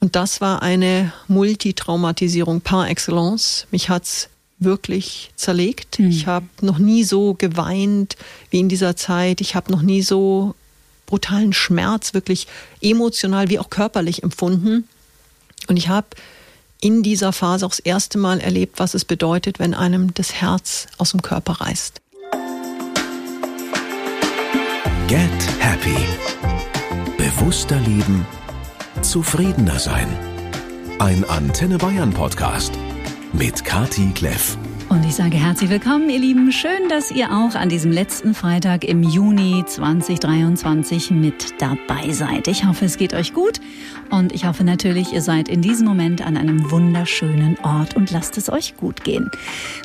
Und das war eine Multitraumatisierung par excellence. Mich hat's wirklich zerlegt. Mhm. Ich habe noch nie so geweint wie in dieser Zeit. Ich habe noch nie so brutalen Schmerz wirklich emotional wie auch körperlich empfunden. Und ich habe in dieser Phase auch das erste Mal erlebt, was es bedeutet, wenn einem das Herz aus dem Körper reißt. Get Happy. Bewusster leben, zufriedener sein. Ein Antenne Bayern Podcast mit Kati Kleff. Und ich sage herzlich willkommen, ihr Lieben. Schön, dass ihr auch an diesem letzten Freitag im Juni 2023 mit dabei seid. Ich hoffe, es geht euch gut und ich hoffe natürlich, ihr seid in diesem Moment an einem wunderschönen Ort und lasst es euch gut gehen.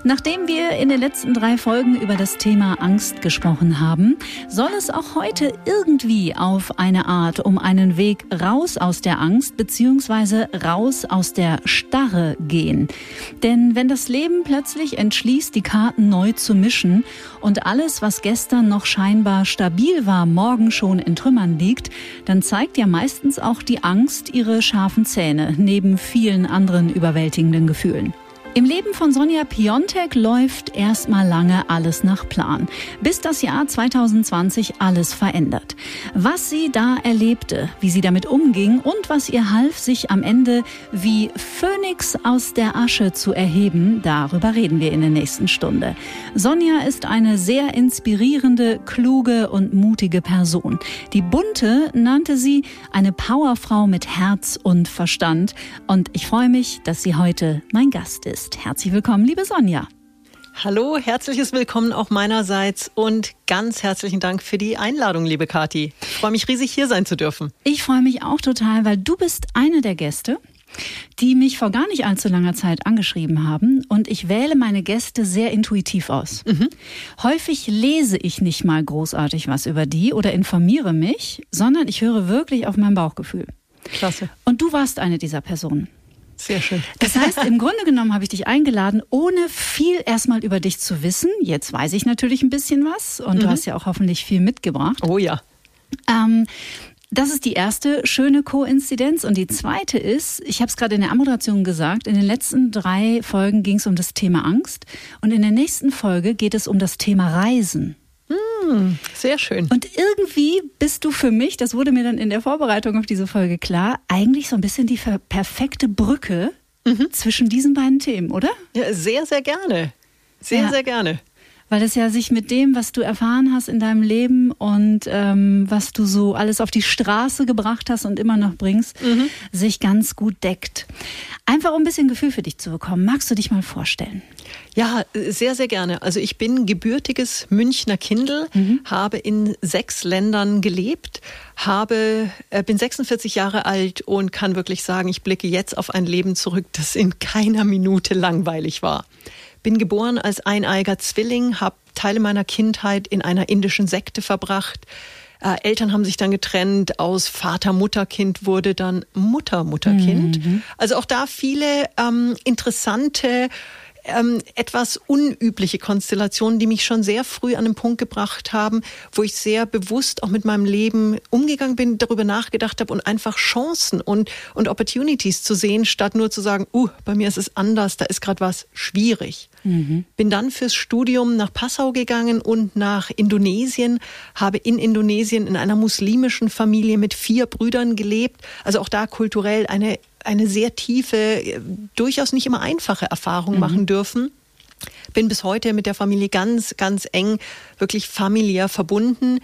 Nachdem wir in den letzten drei Folgen über das Thema Angst gesprochen haben, soll es auch heute irgendwie auf eine Art um einen Weg raus aus der Angst beziehungsweise raus aus der Starre gehen. Denn wenn das Leben plötzlich entschließt, die Karten neu zu mischen und alles, was gestern noch scheinbar stabil war, morgen schon in Trümmern liegt, dann zeigt ja meistens auch die Angst ihre scharfen Zähne neben vielen anderen überwältigenden Gefühlen. Im Leben von Sonja Piontek läuft erstmal lange alles nach Plan, bis das Jahr 2020 alles verändert. Was sie da erlebte, wie sie damit umging und was ihr half, sich am Ende wie Phönix aus der Asche zu erheben, darüber reden wir in der nächsten Stunde. Sonja ist eine sehr inspirierende, kluge und mutige Person. Die Bunte nannte sie eine Powerfrau mit Herz und Verstand und ich freue mich, dass sie heute mein Gast ist ist. Herzlich willkommen, liebe Sonja. Hallo, herzliches Willkommen auch meinerseits und ganz herzlichen Dank für die Einladung, liebe Kathi. Ich freue mich riesig, hier sein zu dürfen. Ich freue mich auch total, weil du bist eine der Gäste, die mich vor gar nicht allzu langer Zeit angeschrieben haben und ich wähle meine Gäste sehr intuitiv aus. Mhm. Häufig lese ich nicht mal großartig was über die oder informiere mich, sondern ich höre wirklich auf mein Bauchgefühl. Klasse. Und du warst eine dieser Personen. Sehr schön. Das heißt, im Grunde genommen habe ich dich eingeladen, ohne viel erstmal über dich zu wissen. Jetzt weiß ich natürlich ein bisschen was und mhm. du hast ja auch hoffentlich viel mitgebracht. Oh ja. Ähm, das ist die erste schöne Koinzidenz. Und die zweite ist, ich habe es gerade in der Ammoderation gesagt, in den letzten drei Folgen ging es um das Thema Angst. Und in der nächsten Folge geht es um das Thema Reisen. Hm, sehr schön. Und irgendwie bist du für mich, das wurde mir dann in der Vorbereitung auf diese Folge klar, eigentlich so ein bisschen die perfekte Brücke mhm. zwischen diesen beiden Themen, oder? Ja, sehr, sehr gerne. Sehr, ja. sehr gerne weil es ja sich mit dem, was du erfahren hast in deinem Leben und ähm, was du so alles auf die Straße gebracht hast und immer noch bringst, mhm. sich ganz gut deckt. Einfach um ein bisschen Gefühl für dich zu bekommen, magst du dich mal vorstellen? Ja, sehr, sehr gerne. Also ich bin gebürtiges Münchner Kindel, mhm. habe in sechs Ländern gelebt, habe, äh, bin 46 Jahre alt und kann wirklich sagen, ich blicke jetzt auf ein Leben zurück, das in keiner Minute langweilig war. Bin geboren als eineiger Zwilling, habe Teile meiner Kindheit in einer indischen Sekte verbracht. Äh, Eltern haben sich dann getrennt, aus Vater, Mutter, Kind wurde dann Mutter, Mutter, Kind. Mhm. Also auch da viele ähm, interessante ähm, etwas unübliche Konstellationen, die mich schon sehr früh an den Punkt gebracht haben, wo ich sehr bewusst auch mit meinem Leben umgegangen bin, darüber nachgedacht habe und einfach Chancen und, und Opportunities zu sehen, statt nur zu sagen, uh, bei mir ist es anders, da ist gerade was schwierig. Mhm. Bin dann fürs Studium nach Passau gegangen und nach Indonesien, habe in Indonesien in einer muslimischen Familie mit vier Brüdern gelebt, also auch da kulturell eine eine sehr tiefe, durchaus nicht immer einfache Erfahrung mhm. machen dürfen. Bin bis heute mit der Familie ganz, ganz eng, wirklich familiär verbunden.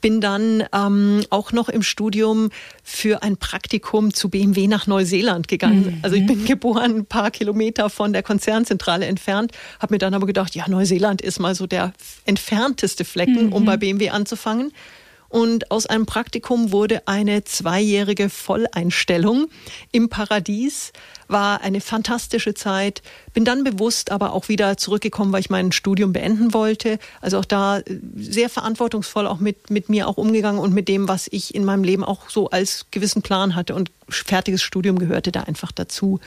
Bin dann ähm, auch noch im Studium für ein Praktikum zu BMW nach Neuseeland gegangen. Mhm. Also ich bin geboren ein paar Kilometer von der Konzernzentrale entfernt, habe mir dann aber gedacht, ja, Neuseeland ist mal so der entfernteste Flecken, mhm. um bei BMW anzufangen. Und aus einem Praktikum wurde eine zweijährige Volleinstellung im Paradies. War eine fantastische Zeit. Bin dann bewusst aber auch wieder zurückgekommen, weil ich mein Studium beenden wollte. Also auch da äh, sehr verantwortungsvoll auch mit, mit mir auch umgegangen und mit dem, was ich in meinem Leben auch so als gewissen Plan hatte. Und fertiges Studium gehörte da einfach dazu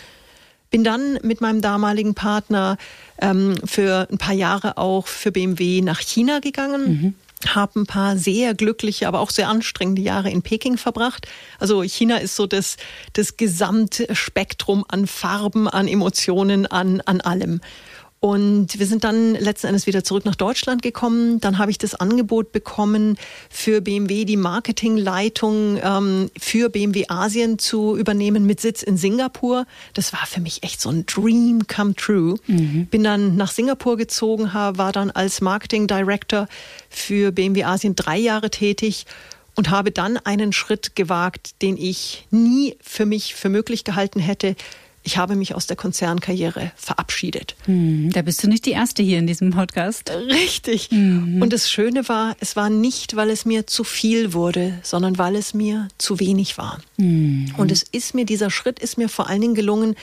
bin dann mit meinem damaligen Partner ähm, für ein paar Jahre auch für BMW nach China gegangen. Mhm habe ein paar sehr glückliche, aber auch sehr anstrengende Jahre in Peking verbracht. Also China ist so das, das Gesamtspektrum an Farben, an Emotionen, an, an allem. Und wir sind dann letzten Endes wieder zurück nach Deutschland gekommen. Dann habe ich das Angebot bekommen, für BMW die Marketingleitung ähm, für BMW Asien zu übernehmen mit Sitz in Singapur. Das war für mich echt so ein Dream come true. Mhm. Bin dann nach Singapur gezogen, war dann als Marketing Director für BMW Asien drei Jahre tätig und habe dann einen Schritt gewagt, den ich nie für mich für möglich gehalten hätte ich habe mich aus der Konzernkarriere verabschiedet. Hm, da bist du nicht die Erste hier in diesem Podcast. Richtig. Mhm. Und das Schöne war, es war nicht, weil es mir zu viel wurde, sondern weil es mir zu wenig war. Mhm. Und es ist mir, dieser Schritt ist mir vor allen Dingen gelungen,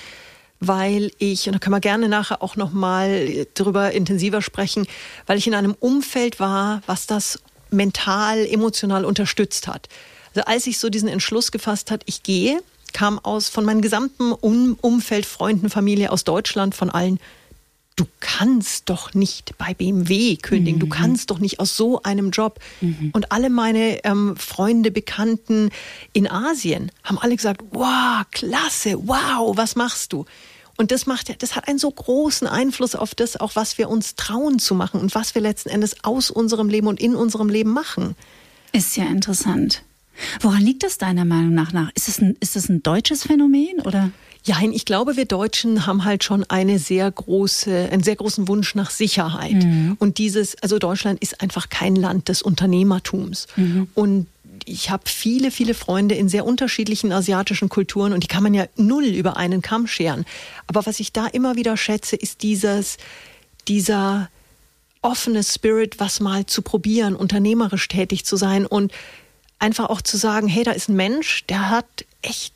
weil ich, und da können wir gerne nachher auch nochmal drüber intensiver sprechen, weil ich in einem Umfeld war, was das mental, emotional unterstützt hat. Also als ich so diesen Entschluss gefasst hat, ich gehe, kam aus von meinem gesamten um Umfeld, Freunden, Familie aus Deutschland, von allen. Du kannst doch nicht bei BMW kündigen, mhm. du kannst doch nicht aus so einem Job. Mhm. Und alle meine ähm, Freunde, Bekannten in Asien haben alle gesagt, wow, klasse, wow, was machst du? Und das macht, das hat einen so großen Einfluss auf das, auch was wir uns trauen zu machen und was wir letzten Endes aus unserem Leben und in unserem Leben machen. Ist ja interessant. Woran liegt das deiner Meinung nach? Ist es ein, ist es ein deutsches Phänomen oder? Ja, ich glaube, wir Deutschen haben halt schon eine sehr große, einen sehr großen Wunsch nach Sicherheit. Mhm. Und dieses, also Deutschland ist einfach kein Land des Unternehmertums. Mhm. Und ich habe viele, viele Freunde in sehr unterschiedlichen asiatischen Kulturen und die kann man ja null über einen Kamm scheren. Aber was ich da immer wieder schätze, ist dieses, dieser offene Spirit, was mal zu probieren, unternehmerisch tätig zu sein und einfach auch zu sagen, hey, da ist ein Mensch, der hat echt,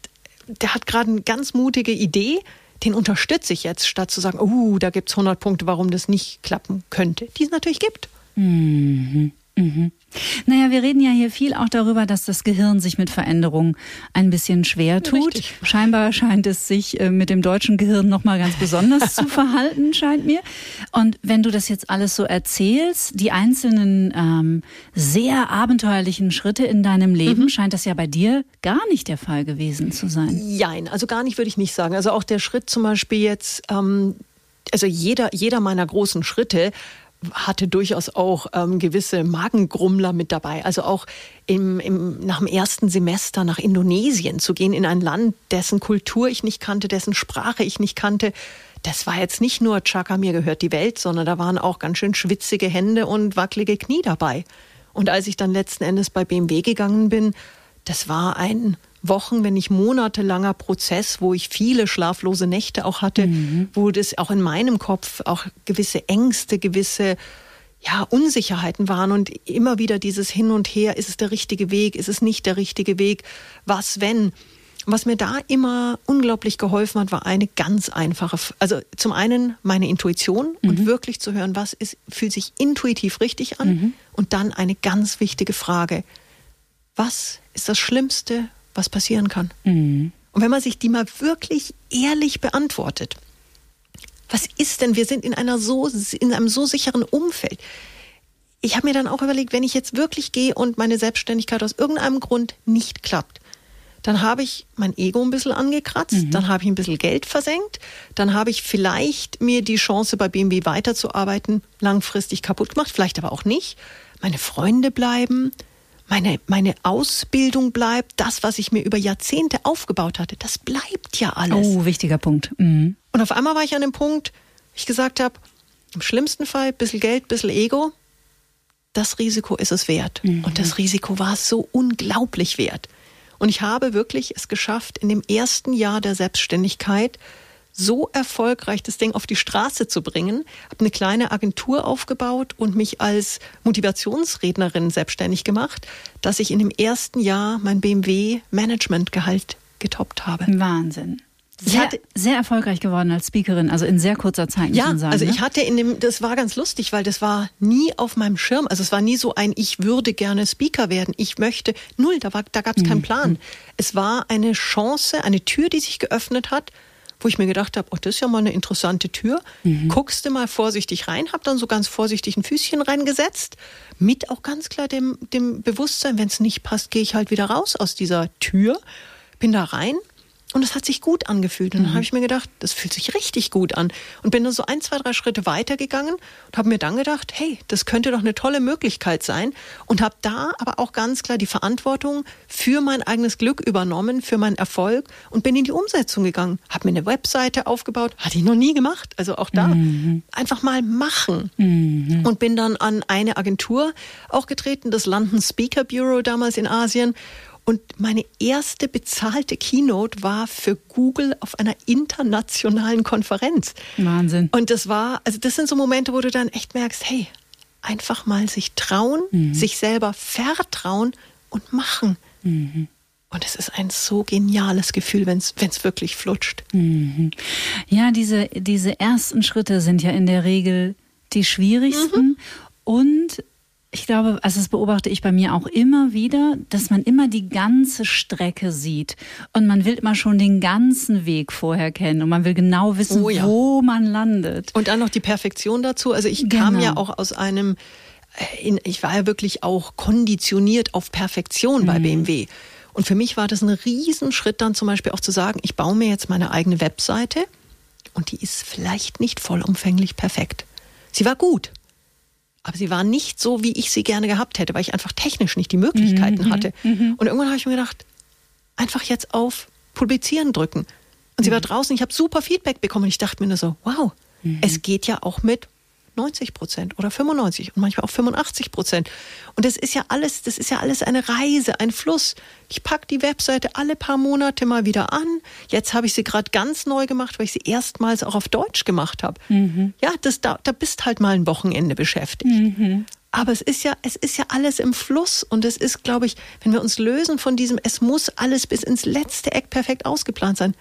der hat gerade eine ganz mutige Idee, den unterstütze ich jetzt, statt zu sagen, oh, da gibt es 100 Punkte, warum das nicht klappen könnte, die es natürlich gibt. Mhm. Mhm. Naja, wir reden ja hier viel auch darüber, dass das Gehirn sich mit Veränderungen ein bisschen schwer tut. Richtig. Scheinbar scheint es sich äh, mit dem deutschen Gehirn nochmal ganz besonders zu verhalten, scheint mir. Und wenn du das jetzt alles so erzählst, die einzelnen ähm, sehr abenteuerlichen Schritte in deinem Leben, mhm. scheint das ja bei dir gar nicht der Fall gewesen zu sein. Nein, also gar nicht würde ich nicht sagen. Also auch der Schritt zum Beispiel jetzt, ähm, also jeder, jeder meiner großen Schritte hatte durchaus auch ähm, gewisse Magengrummler mit dabei. Also auch im, im, nach dem ersten Semester nach Indonesien zu gehen, in ein Land, dessen Kultur ich nicht kannte, dessen Sprache ich nicht kannte. Das war jetzt nicht nur Chaka, mir gehört die Welt, sondern da waren auch ganz schön schwitzige Hände und wackelige Knie dabei. Und als ich dann letzten Endes bei BMW gegangen bin, das war ein Wochen, wenn nicht monatelanger Prozess, wo ich viele schlaflose Nächte auch hatte, mhm. wo das auch in meinem Kopf auch gewisse Ängste, gewisse ja, Unsicherheiten waren und immer wieder dieses Hin und Her, ist es der richtige Weg, ist es nicht der richtige Weg, was wenn? Was mir da immer unglaublich geholfen hat, war eine ganz einfache, also zum einen meine Intuition mhm. und wirklich zu hören, was ist, fühlt sich intuitiv richtig an mhm. und dann eine ganz wichtige Frage. Was ist das Schlimmste, was passieren kann. Mhm. Und wenn man sich die mal wirklich ehrlich beantwortet, was ist denn, wir sind in einer so, in einem so sicheren Umfeld. Ich habe mir dann auch überlegt, wenn ich jetzt wirklich gehe und meine Selbstständigkeit aus irgendeinem Grund nicht klappt, dann habe ich mein Ego ein bisschen angekratzt, mhm. dann habe ich ein bisschen Geld versenkt, dann habe ich vielleicht mir die Chance bei BMW weiterzuarbeiten langfristig kaputt gemacht, vielleicht aber auch nicht. Meine Freunde bleiben, meine, meine Ausbildung bleibt, das, was ich mir über Jahrzehnte aufgebaut hatte, das bleibt ja alles. Oh, wichtiger Punkt. Mhm. Und auf einmal war ich an dem Punkt, ich gesagt habe, im schlimmsten Fall bisschen Geld, bisschen Ego, das Risiko ist es wert. Mhm. Und das Risiko war es so unglaublich wert. Und ich habe wirklich es geschafft, in dem ersten Jahr der Selbstständigkeit so erfolgreich das Ding auf die Straße zu bringen, habe eine kleine Agentur aufgebaut und mich als Motivationsrednerin selbstständig gemacht, dass ich in dem ersten Jahr mein BMW Managementgehalt getoppt habe. Wahnsinn. Sehr, sehr erfolgreich geworden als Speakerin, also in sehr kurzer Zeit. Ja, sagen, also ne? ich hatte in dem, das war ganz lustig, weil das war nie auf meinem Schirm. Also es war nie so ein, ich würde gerne Speaker werden, ich möchte, null, da, war, da gab es keinen mhm. Plan. Es war eine Chance, eine Tür, die sich geöffnet hat, wo ich mir gedacht habe, oh, das ist ja mal eine interessante Tür. Mhm. Guckst du mal vorsichtig rein, habe dann so ganz vorsichtig ein Füßchen reingesetzt, mit auch ganz klar dem, dem Bewusstsein, wenn es nicht passt, gehe ich halt wieder raus aus dieser Tür, bin da rein und es hat sich gut angefühlt. Und dann mhm. habe ich mir gedacht, das fühlt sich richtig gut an. Und bin dann so ein, zwei, drei Schritte weitergegangen und habe mir dann gedacht, hey, das könnte doch eine tolle Möglichkeit sein. Und habe da aber auch ganz klar die Verantwortung für mein eigenes Glück übernommen, für meinen Erfolg und bin in die Umsetzung gegangen. Habe mir eine Webseite aufgebaut, hatte ich noch nie gemacht. Also auch da mhm. einfach mal machen. Mhm. Und bin dann an eine Agentur auch getreten, das London Speaker Bureau damals in Asien und meine erste bezahlte Keynote war für Google auf einer internationalen Konferenz. Wahnsinn. Und das war, also das sind so Momente, wo du dann echt merkst, hey, einfach mal sich trauen, mhm. sich selber vertrauen und machen. Mhm. Und es ist ein so geniales Gefühl, wenn es wirklich flutscht. Mhm. Ja, diese, diese ersten Schritte sind ja in der Regel die schwierigsten. Mhm. Und ich glaube, also das beobachte ich bei mir auch immer wieder, dass man immer die ganze Strecke sieht und man will immer schon den ganzen Weg vorher kennen und man will genau wissen, oh ja. wo man landet. Und dann noch die Perfektion dazu. Also ich genau. kam ja auch aus einem, äh, in, ich war ja wirklich auch konditioniert auf Perfektion mhm. bei BMW. Und für mich war das ein Riesenschritt dann zum Beispiel auch zu sagen, ich baue mir jetzt meine eigene Webseite und die ist vielleicht nicht vollumfänglich perfekt. Sie war gut. Aber sie war nicht so, wie ich sie gerne gehabt hätte, weil ich einfach technisch nicht die Möglichkeiten mhm, hatte. Mhm. Und irgendwann habe ich mir gedacht, einfach jetzt auf Publizieren drücken. Und sie war mhm. draußen, ich habe super Feedback bekommen. Und ich dachte mir nur so, wow, mhm. es geht ja auch mit 90 Prozent oder 95 und manchmal auch 85 Prozent. Und das ist ja alles, das ist ja alles eine Reise, ein Fluss. Ich packe die Webseite alle paar Monate mal wieder an. Jetzt habe ich sie gerade ganz neu gemacht, weil ich sie erstmals auch auf Deutsch gemacht habe. Mhm. Ja, das, da, da bist halt mal ein Wochenende beschäftigt. Mhm. Aber es ist ja, es ist ja alles im Fluss und es ist, glaube ich, wenn wir uns lösen von diesem, es muss alles bis ins letzte Eck perfekt ausgeplant sein.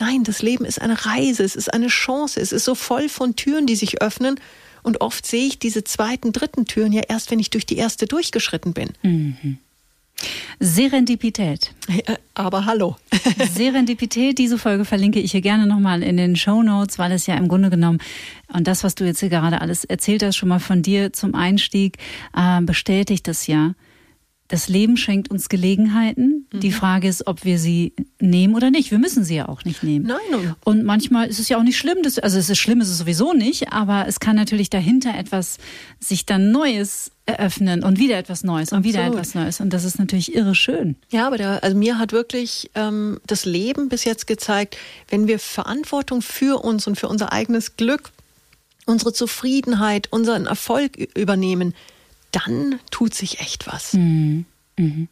Nein, das Leben ist eine Reise, es ist eine Chance, es ist so voll von Türen, die sich öffnen und oft sehe ich diese zweiten, dritten Türen ja erst, wenn ich durch die erste durchgeschritten bin. Mhm. Serendipität. Aber hallo. Serendipität, diese Folge verlinke ich hier gerne nochmal in den Show Notes, weil es ja im Grunde genommen, und das, was du jetzt hier gerade alles erzählt hast, schon mal von dir zum Einstieg, äh, bestätigt das ja das Leben schenkt uns Gelegenheiten. Mhm. Die Frage ist, ob wir sie nehmen oder nicht. Wir müssen sie ja auch nicht nehmen. Nein. Und manchmal ist es ja auch nicht schlimm. Dass, also es ist schlimm, ist es sowieso nicht. Aber es kann natürlich dahinter etwas sich dann Neues eröffnen und wieder etwas Neues und Absolut. wieder etwas Neues. Und das ist natürlich irre schön. Ja, aber der, also mir hat wirklich ähm, das Leben bis jetzt gezeigt, wenn wir Verantwortung für uns und für unser eigenes Glück, unsere Zufriedenheit, unseren Erfolg übernehmen, dann tut sich echt was. Mhm. Mhm.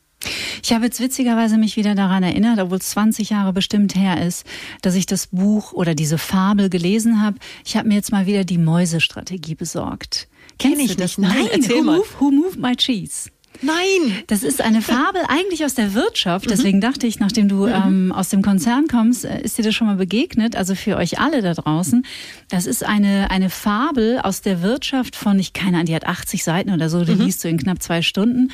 Ich habe jetzt witzigerweise mich wieder daran erinnert, obwohl es 20 Jahre bestimmt her ist, dass ich das Buch oder diese Fabel gelesen habe. Ich habe mir jetzt mal wieder die Mäusestrategie besorgt. Kenne ich das? Nicht. Nein, Nein who, move, who moved my cheese? Nein. Das ist eine Fabel eigentlich aus der Wirtschaft. Deswegen mhm. dachte ich, nachdem du mhm. ähm, aus dem Konzern kommst, äh, ist dir das schon mal begegnet. Also für euch alle da draußen. Das ist eine, eine Fabel aus der Wirtschaft von, ich keine Ahnung, die hat 80 Seiten oder so, die mhm. liest du in knapp zwei Stunden.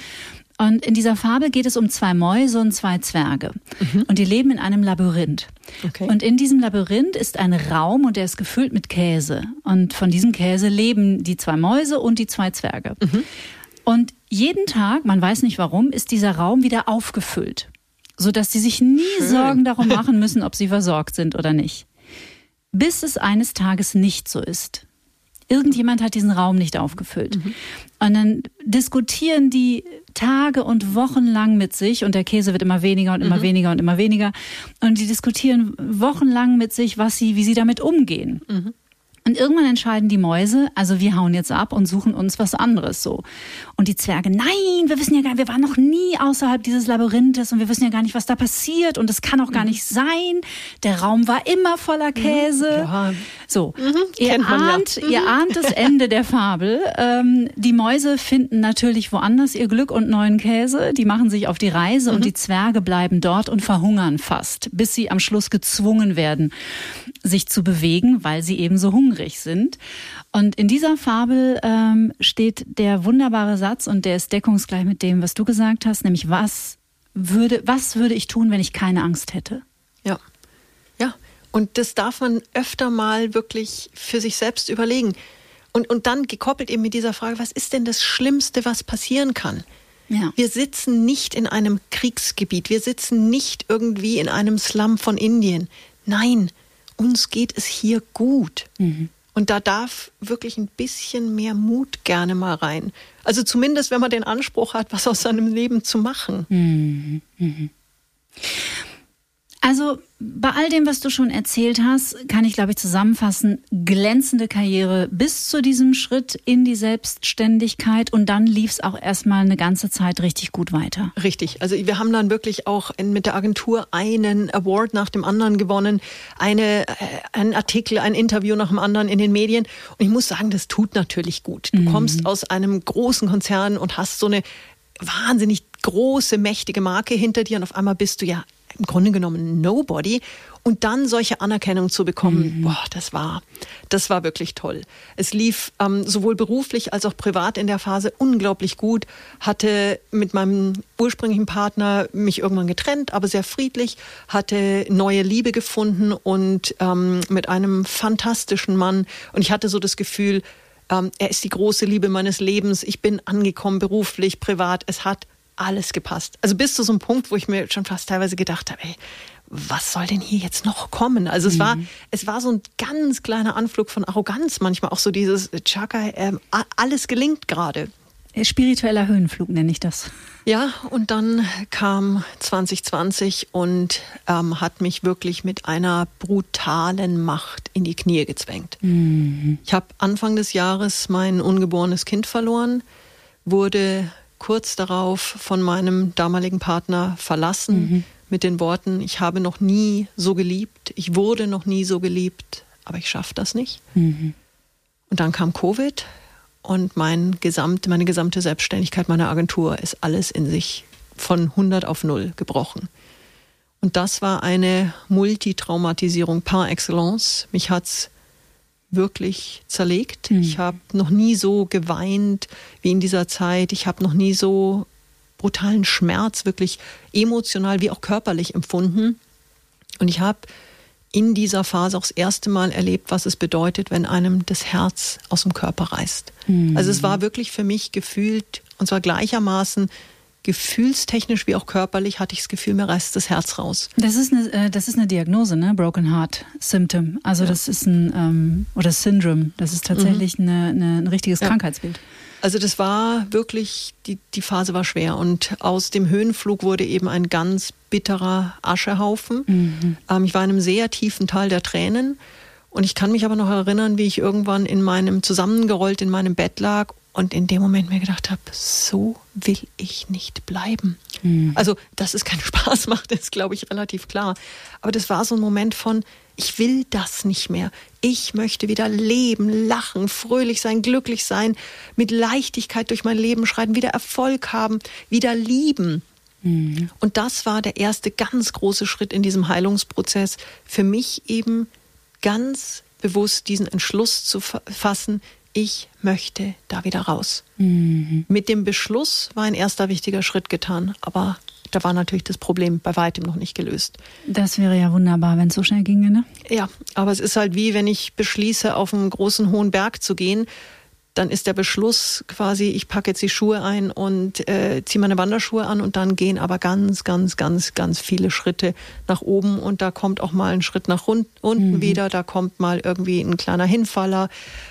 Und in dieser Fabel geht es um zwei Mäuse und zwei Zwerge. Mhm. Und die leben in einem Labyrinth. Okay. Und in diesem Labyrinth ist ein Raum und der ist gefüllt mit Käse. Und von diesem Käse leben die zwei Mäuse und die zwei Zwerge. Mhm. Und jeden Tag, man weiß nicht warum, ist dieser Raum wieder aufgefüllt, sodass sie sich nie Schön. Sorgen darum machen müssen, ob sie versorgt sind oder nicht. Bis es eines Tages nicht so ist. Irgendjemand hat diesen Raum nicht aufgefüllt. Mhm. Und dann diskutieren die Tage und Wochen lang mit sich und der Käse wird immer weniger und immer mhm. weniger und immer weniger. Und die diskutieren wochenlang mit sich, was sie, wie sie damit umgehen. Mhm. Und irgendwann entscheiden die Mäuse, also wir hauen jetzt ab und suchen uns was anderes so. Und die Zwerge, nein, wir wissen ja gar nicht, wir waren noch nie außerhalb dieses Labyrinthes und wir wissen ja gar nicht, was da passiert und es kann auch gar mhm. nicht sein. Der Raum war immer voller mhm. Käse. Ja. So, mhm. ihr, ahnt, ja. ihr ahnt das Ende der Fabel. Ähm, die Mäuse finden natürlich woanders ihr Glück und neuen Käse. Die machen sich auf die Reise mhm. und die Zwerge bleiben dort und verhungern fast, bis sie am Schluss gezwungen werden, sich zu bewegen, weil sie eben so hungrig hungrig sind. Und in dieser Fabel ähm, steht der wunderbare Satz und der ist deckungsgleich mit dem, was du gesagt hast, nämlich was würde, was würde ich tun, wenn ich keine Angst hätte? Ja. Ja. Und das darf man öfter mal wirklich für sich selbst überlegen. Und, und dann gekoppelt eben mit dieser Frage, was ist denn das Schlimmste, was passieren kann? Ja. Wir sitzen nicht in einem Kriegsgebiet, wir sitzen nicht irgendwie in einem Slum von Indien. Nein, uns geht es hier gut. Mhm. Und da darf wirklich ein bisschen mehr Mut gerne mal rein. Also zumindest, wenn man den Anspruch hat, was aus seinem Leben zu machen. Mhm. Mhm. Also bei all dem, was du schon erzählt hast, kann ich, glaube ich, zusammenfassen, glänzende Karriere bis zu diesem Schritt in die Selbstständigkeit und dann lief es auch erstmal eine ganze Zeit richtig gut weiter. Richtig. Also wir haben dann wirklich auch mit der Agentur einen Award nach dem anderen gewonnen, eine, äh, ein Artikel, ein Interview nach dem anderen in den Medien. Und ich muss sagen, das tut natürlich gut. Du mhm. kommst aus einem großen Konzern und hast so eine wahnsinnig große, mächtige Marke hinter dir und auf einmal bist du ja im Grunde genommen Nobody. Und dann solche Anerkennung zu bekommen, mhm. boah, das war, das war wirklich toll. Es lief ähm, sowohl beruflich als auch privat in der Phase unglaublich gut. Hatte mit meinem ursprünglichen Partner mich irgendwann getrennt, aber sehr friedlich. Hatte neue Liebe gefunden und ähm, mit einem fantastischen Mann. Und ich hatte so das Gefühl, ähm, er ist die große Liebe meines Lebens. Ich bin angekommen, beruflich, privat. Es hat alles gepasst. Also bis zu so einem Punkt, wo ich mir schon fast teilweise gedacht habe, ey, was soll denn hier jetzt noch kommen? Also es mhm. war, es war so ein ganz kleiner Anflug von Arroganz manchmal, auch so dieses Chaka, äh, alles gelingt gerade. Spiritueller Höhenflug nenne ich das. Ja, und dann kam 2020 und ähm, hat mich wirklich mit einer brutalen Macht in die Knie gezwängt. Mhm. Ich habe Anfang des Jahres mein ungeborenes Kind verloren, wurde kurz darauf von meinem damaligen Partner verlassen mhm. mit den Worten, ich habe noch nie so geliebt, ich wurde noch nie so geliebt, aber ich schaffe das nicht. Mhm. Und dann kam Covid und mein gesamt, meine gesamte Selbstständigkeit meiner Agentur ist alles in sich von 100 auf 0 gebrochen. Und das war eine Multitraumatisierung par excellence. Mich hat's wirklich zerlegt. Mhm. Ich habe noch nie so geweint wie in dieser Zeit. Ich habe noch nie so brutalen Schmerz wirklich emotional wie auch körperlich empfunden. Und ich habe in dieser Phase auch das erste Mal erlebt, was es bedeutet, wenn einem das Herz aus dem Körper reißt. Mhm. Also es war wirklich für mich gefühlt, und zwar gleichermaßen gefühlstechnisch wie auch körperlich hatte ich das Gefühl, mir reißt das Herz raus. Das ist eine, äh, das ist eine Diagnose, ne? Broken Heart Symptom. Also ja. das ist ein, ähm, oder Syndrome. Das ist tatsächlich mhm. eine, eine, ein richtiges ja. Krankheitsbild. Also das war wirklich, die, die Phase war schwer und aus dem Höhenflug wurde eben ein ganz bitterer Aschehaufen. Mhm. Ähm, ich war in einem sehr tiefen Tal der Tränen und ich kann mich aber noch erinnern, wie ich irgendwann in meinem, zusammengerollt in meinem Bett lag und in dem Moment mir gedacht habe, so will ich nicht bleiben. Mhm. Also, dass es keinen Spaß macht, ist, glaube ich, relativ klar. Aber das war so ein Moment von, ich will das nicht mehr. Ich möchte wieder leben, lachen, fröhlich sein, glücklich sein, mit Leichtigkeit durch mein Leben schreiten, wieder Erfolg haben, wieder lieben. Mhm. Und das war der erste ganz große Schritt in diesem Heilungsprozess. Für mich eben ganz bewusst diesen Entschluss zu fassen, ich möchte da wieder raus. Mhm. Mit dem Beschluss war ein erster wichtiger Schritt getan, aber da war natürlich das Problem bei weitem noch nicht gelöst. Das wäre ja wunderbar, wenn es so schnell ginge, ne? Ja, aber es ist halt wie, wenn ich beschließe, auf einen großen hohen Berg zu gehen dann ist der Beschluss quasi, ich packe jetzt die Schuhe ein und äh, ziehe meine Wanderschuhe an und dann gehen aber ganz, ganz, ganz, ganz viele Schritte nach oben und da kommt auch mal ein Schritt nach unten mhm. wieder, da kommt mal irgendwie ein kleiner Hinfaller,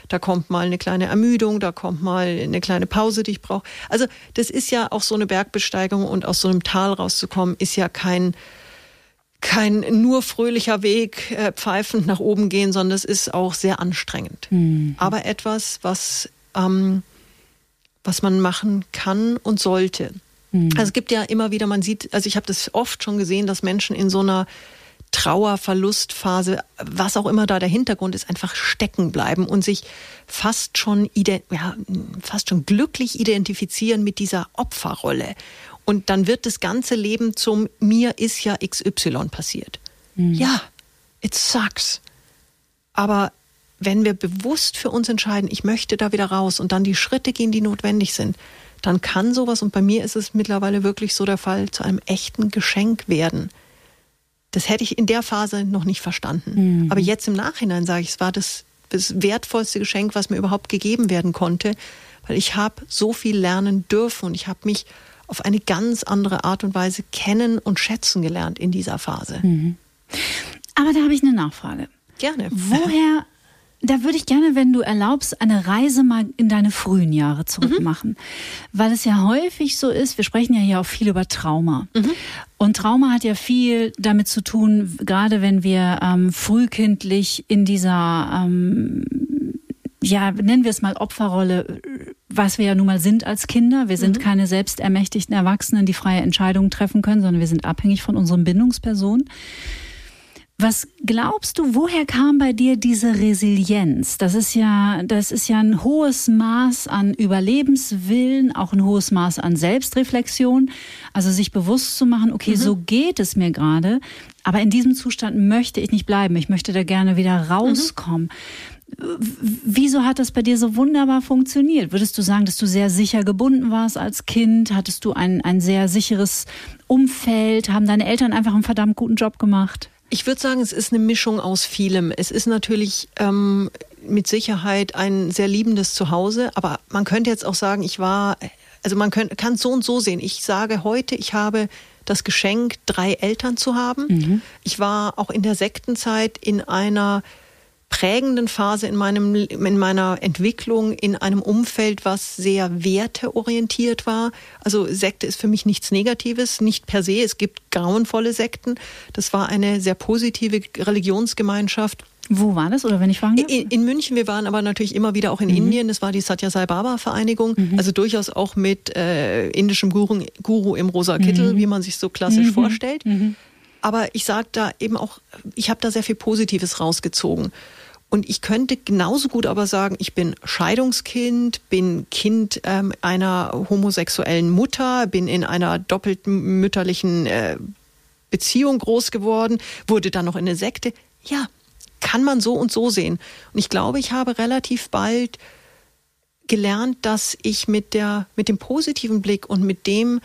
da kommt mal eine kleine Ermüdung, da kommt mal eine kleine Pause, die ich brauche. Also das ist ja auch so eine Bergbesteigung und aus so einem Tal rauszukommen, ist ja kein kein nur fröhlicher Weg, äh, pfeifend nach oben gehen, sondern es ist auch sehr anstrengend. Mhm. Aber etwas, was ähm, was man machen kann und sollte. Mhm. Also es gibt ja immer wieder, man sieht, also ich habe das oft schon gesehen, dass Menschen in so einer Trauerverlustphase, was auch immer da der Hintergrund ist, einfach stecken bleiben und sich fast schon, ja, fast schon glücklich identifizieren mit dieser Opferrolle. Und dann wird das ganze Leben zum mir ist ja XY passiert. Mhm. Ja, it sucks. Aber wenn wir bewusst für uns entscheiden, ich möchte da wieder raus und dann die Schritte gehen, die notwendig sind, dann kann sowas, und bei mir ist es mittlerweile wirklich so der Fall, zu einem echten Geschenk werden. Das hätte ich in der Phase noch nicht verstanden. Mhm. Aber jetzt im Nachhinein sage ich, es war das, das wertvollste Geschenk, was mir überhaupt gegeben werden konnte, weil ich habe so viel lernen dürfen und ich habe mich auf eine ganz andere Art und Weise kennen und schätzen gelernt in dieser Phase. Mhm. Aber da habe ich eine Nachfrage. Gerne. Woher da würde ich gerne, wenn du erlaubst, eine Reise mal in deine frühen Jahre zurückmachen. Mhm. Weil es ja häufig so ist, wir sprechen ja hier auch viel über Trauma. Mhm. Und Trauma hat ja viel damit zu tun, gerade wenn wir ähm, frühkindlich in dieser, ähm, ja, nennen wir es mal Opferrolle, was wir ja nun mal sind als Kinder. Wir sind mhm. keine selbstermächtigten Erwachsenen, die freie Entscheidungen treffen können, sondern wir sind abhängig von unseren Bindungspersonen. Was glaubst du, woher kam bei dir diese Resilienz? Das ist ja, das ist ja ein hohes Maß an Überlebenswillen, auch ein hohes Maß an Selbstreflexion. Also sich bewusst zu machen, okay, mhm. so geht es mir gerade. Aber in diesem Zustand möchte ich nicht bleiben. Ich möchte da gerne wieder rauskommen. Mhm. Wieso hat das bei dir so wunderbar funktioniert? Würdest du sagen, dass du sehr sicher gebunden warst als Kind? Hattest du ein, ein sehr sicheres Umfeld? Haben deine Eltern einfach einen verdammt guten Job gemacht? Ich würde sagen, es ist eine Mischung aus vielem. Es ist natürlich ähm, mit Sicherheit ein sehr liebendes Zuhause, aber man könnte jetzt auch sagen, ich war, also man kann es so und so sehen. Ich sage heute, ich habe das Geschenk, drei Eltern zu haben. Mhm. Ich war auch in der Sektenzeit in einer prägenden Phase in, meinem, in meiner Entwicklung in einem Umfeld, was sehr werteorientiert war. Also Sekte ist für mich nichts Negatives, nicht per se. Es gibt grauenvolle Sekten. Das war eine sehr positive Religionsgemeinschaft. Wo war das oder wenn ich fragen darf? In, in, München, wir waren aber natürlich immer wieder auch in mhm. Indien. Das war die Satya Sai Baba Vereinigung. Mhm. Also durchaus auch mit äh, indischem Guru, Guru im rosa Kittel, mhm. wie man sich so klassisch mhm. vorstellt. Aber ich sage da eben auch, ich habe da sehr viel Positives rausgezogen. Und ich könnte genauso gut aber sagen, ich bin Scheidungskind, bin Kind ähm, einer homosexuellen Mutter, bin in einer doppelten mütterlichen äh, Beziehung groß geworden, wurde dann noch in eine Sekte. Ja, kann man so und so sehen. Und ich glaube, ich habe relativ bald gelernt, dass ich mit der, mit dem positiven Blick und mit dem,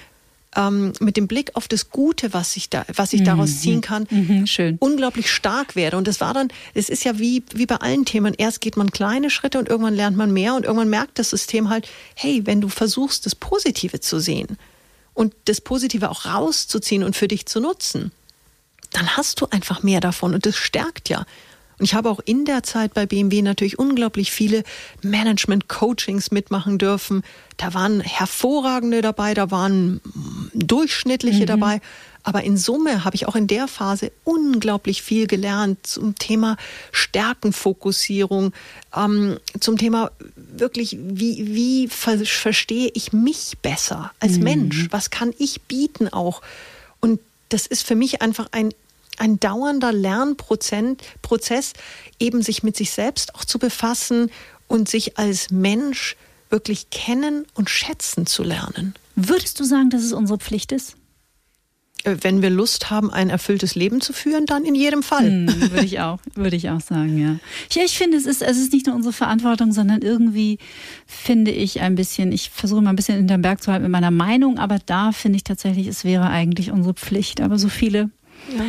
ähm, mit dem Blick auf das Gute, was ich da, was ich mhm. daraus ziehen kann, mhm. Schön. unglaublich stark werde. Und das war dann, es ist ja wie, wie bei allen Themen. Erst geht man kleine Schritte und irgendwann lernt man mehr und irgendwann merkt das System halt, hey, wenn du versuchst, das Positive zu sehen und das Positive auch rauszuziehen und für dich zu nutzen, dann hast du einfach mehr davon und das stärkt ja. Und ich habe auch in der Zeit bei BMW natürlich unglaublich viele Management-Coachings mitmachen dürfen. Da waren hervorragende dabei, da waren durchschnittliche mhm. dabei. Aber in Summe habe ich auch in der Phase unglaublich viel gelernt zum Thema Stärkenfokussierung, ähm, zum Thema wirklich, wie, wie ver verstehe ich mich besser als mhm. Mensch? Was kann ich bieten auch? Und das ist für mich einfach ein ein dauernder Lernprozess, eben sich mit sich selbst auch zu befassen und sich als Mensch wirklich kennen und schätzen zu lernen. Würdest du sagen, dass es unsere Pflicht ist? Äh, wenn wir Lust haben, ein erfülltes Leben zu führen, dann in jedem Fall. Hm, würde ich auch, würde ich auch sagen, ja. Ja, ich finde, es ist, es ist nicht nur unsere Verantwortung, sondern irgendwie finde ich ein bisschen, ich versuche mal ein bisschen hinterm Berg zu halten mit meiner Meinung, aber da finde ich tatsächlich, es wäre eigentlich unsere Pflicht. Aber so viele ja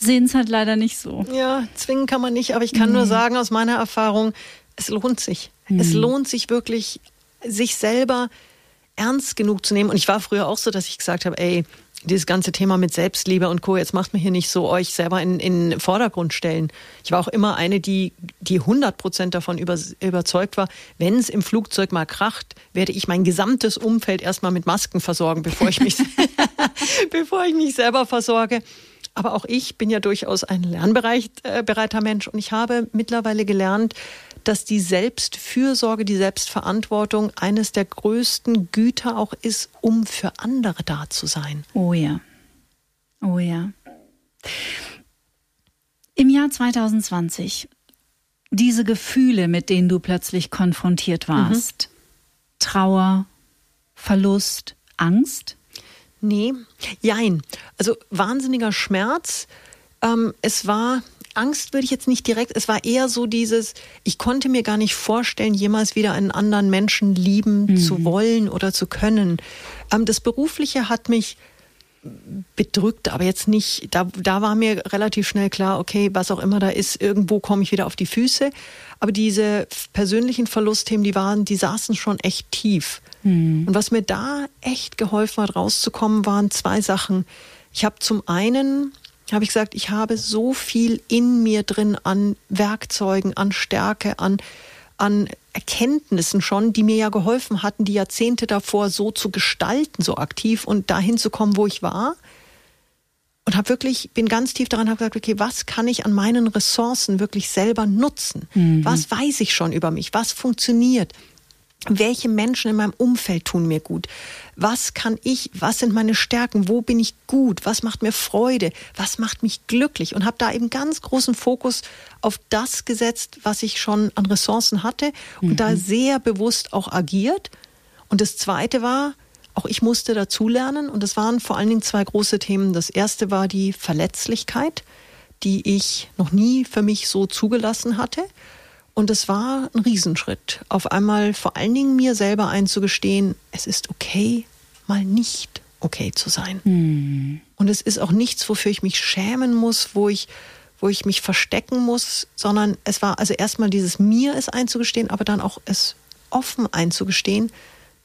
sehen es halt leider nicht so. Ja, zwingen kann man nicht, aber ich kann mhm. nur sagen aus meiner Erfahrung, es lohnt sich. Mhm. Es lohnt sich wirklich, sich selber ernst genug zu nehmen. Und ich war früher auch so, dass ich gesagt habe, ey, dieses ganze Thema mit Selbstliebe und Co., jetzt macht mir hier nicht so euch selber in, in Vordergrund stellen. Ich war auch immer eine, die, die 100 Prozent davon über, überzeugt war, wenn es im Flugzeug mal kracht, werde ich mein gesamtes Umfeld erstmal mit Masken versorgen, bevor ich mich, bevor ich mich selber versorge. Aber auch ich bin ja durchaus ein lernbereiter Mensch und ich habe mittlerweile gelernt, dass die Selbstfürsorge, die Selbstverantwortung eines der größten Güter auch ist, um für andere da zu sein. Oh ja. Oh ja. Im Jahr 2020, diese Gefühle, mit denen du plötzlich konfrontiert warst, mhm. Trauer, Verlust, Angst, Nee, jein. Also wahnsinniger Schmerz. Ähm, es war Angst würde ich jetzt nicht direkt, es war eher so dieses, ich konnte mir gar nicht vorstellen, jemals wieder einen anderen Menschen lieben mhm. zu wollen oder zu können. Ähm, das Berufliche hat mich bedrückt, aber jetzt nicht, da, da war mir relativ schnell klar, okay, was auch immer da ist, irgendwo komme ich wieder auf die Füße. Aber diese persönlichen Verlustthemen, die waren, die saßen schon echt tief. Mhm. Und was mir da echt geholfen hat, rauszukommen, waren zwei Sachen. Ich habe zum einen, habe ich gesagt, ich habe so viel in mir drin an Werkzeugen, an Stärke, an, an Erkenntnissen schon, die mir ja geholfen hatten, die Jahrzehnte davor so zu gestalten, so aktiv und dahin zu kommen, wo ich war. Und habe wirklich, bin ganz tief daran, habe gesagt, okay, was kann ich an meinen Ressourcen wirklich selber nutzen? Mhm. Was weiß ich schon über mich? Was funktioniert? Welche Menschen in meinem Umfeld tun mir gut? Was kann ich, was sind meine Stärken? Wo bin ich gut? Was macht mir Freude? Was macht mich glücklich? Und habe da eben ganz großen Fokus auf das gesetzt, was ich schon an Ressourcen hatte und mhm. da sehr bewusst auch agiert. Und das Zweite war, auch ich musste dazulernen und das waren vor allen Dingen zwei große Themen. Das erste war die Verletzlichkeit, die ich noch nie für mich so zugelassen hatte. Und es war ein Riesenschritt, auf einmal vor allen Dingen mir selber einzugestehen, es ist okay, mal nicht okay zu sein. Mhm. Und es ist auch nichts, wofür ich mich schämen muss, wo ich, wo ich mich verstecken muss, sondern es war also erstmal dieses mir es einzugestehen, aber dann auch es offen einzugestehen,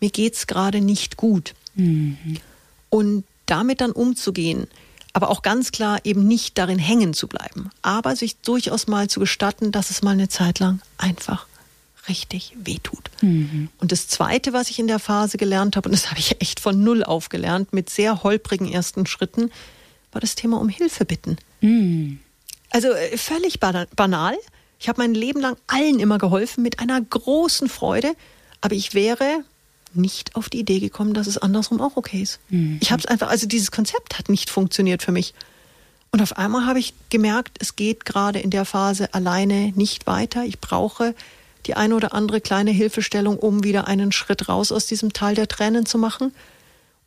mir geht's gerade nicht gut. Mhm. Und damit dann umzugehen aber auch ganz klar eben nicht darin hängen zu bleiben, aber sich durchaus mal zu gestatten, dass es mal eine Zeit lang einfach richtig wehtut. Mhm. Und das Zweite, was ich in der Phase gelernt habe, und das habe ich echt von Null auf gelernt, mit sehr holprigen ersten Schritten, war das Thema um Hilfe bitten. Mhm. Also äh, völlig banal. Ich habe mein Leben lang allen immer geholfen mit einer großen Freude, aber ich wäre nicht auf die Idee gekommen, dass es andersrum auch okay ist. Mhm. Ich habe es einfach, also dieses Konzept hat nicht funktioniert für mich. Und auf einmal habe ich gemerkt, es geht gerade in der Phase alleine nicht weiter. Ich brauche die eine oder andere kleine Hilfestellung, um wieder einen Schritt raus aus diesem Tal der Tränen zu machen.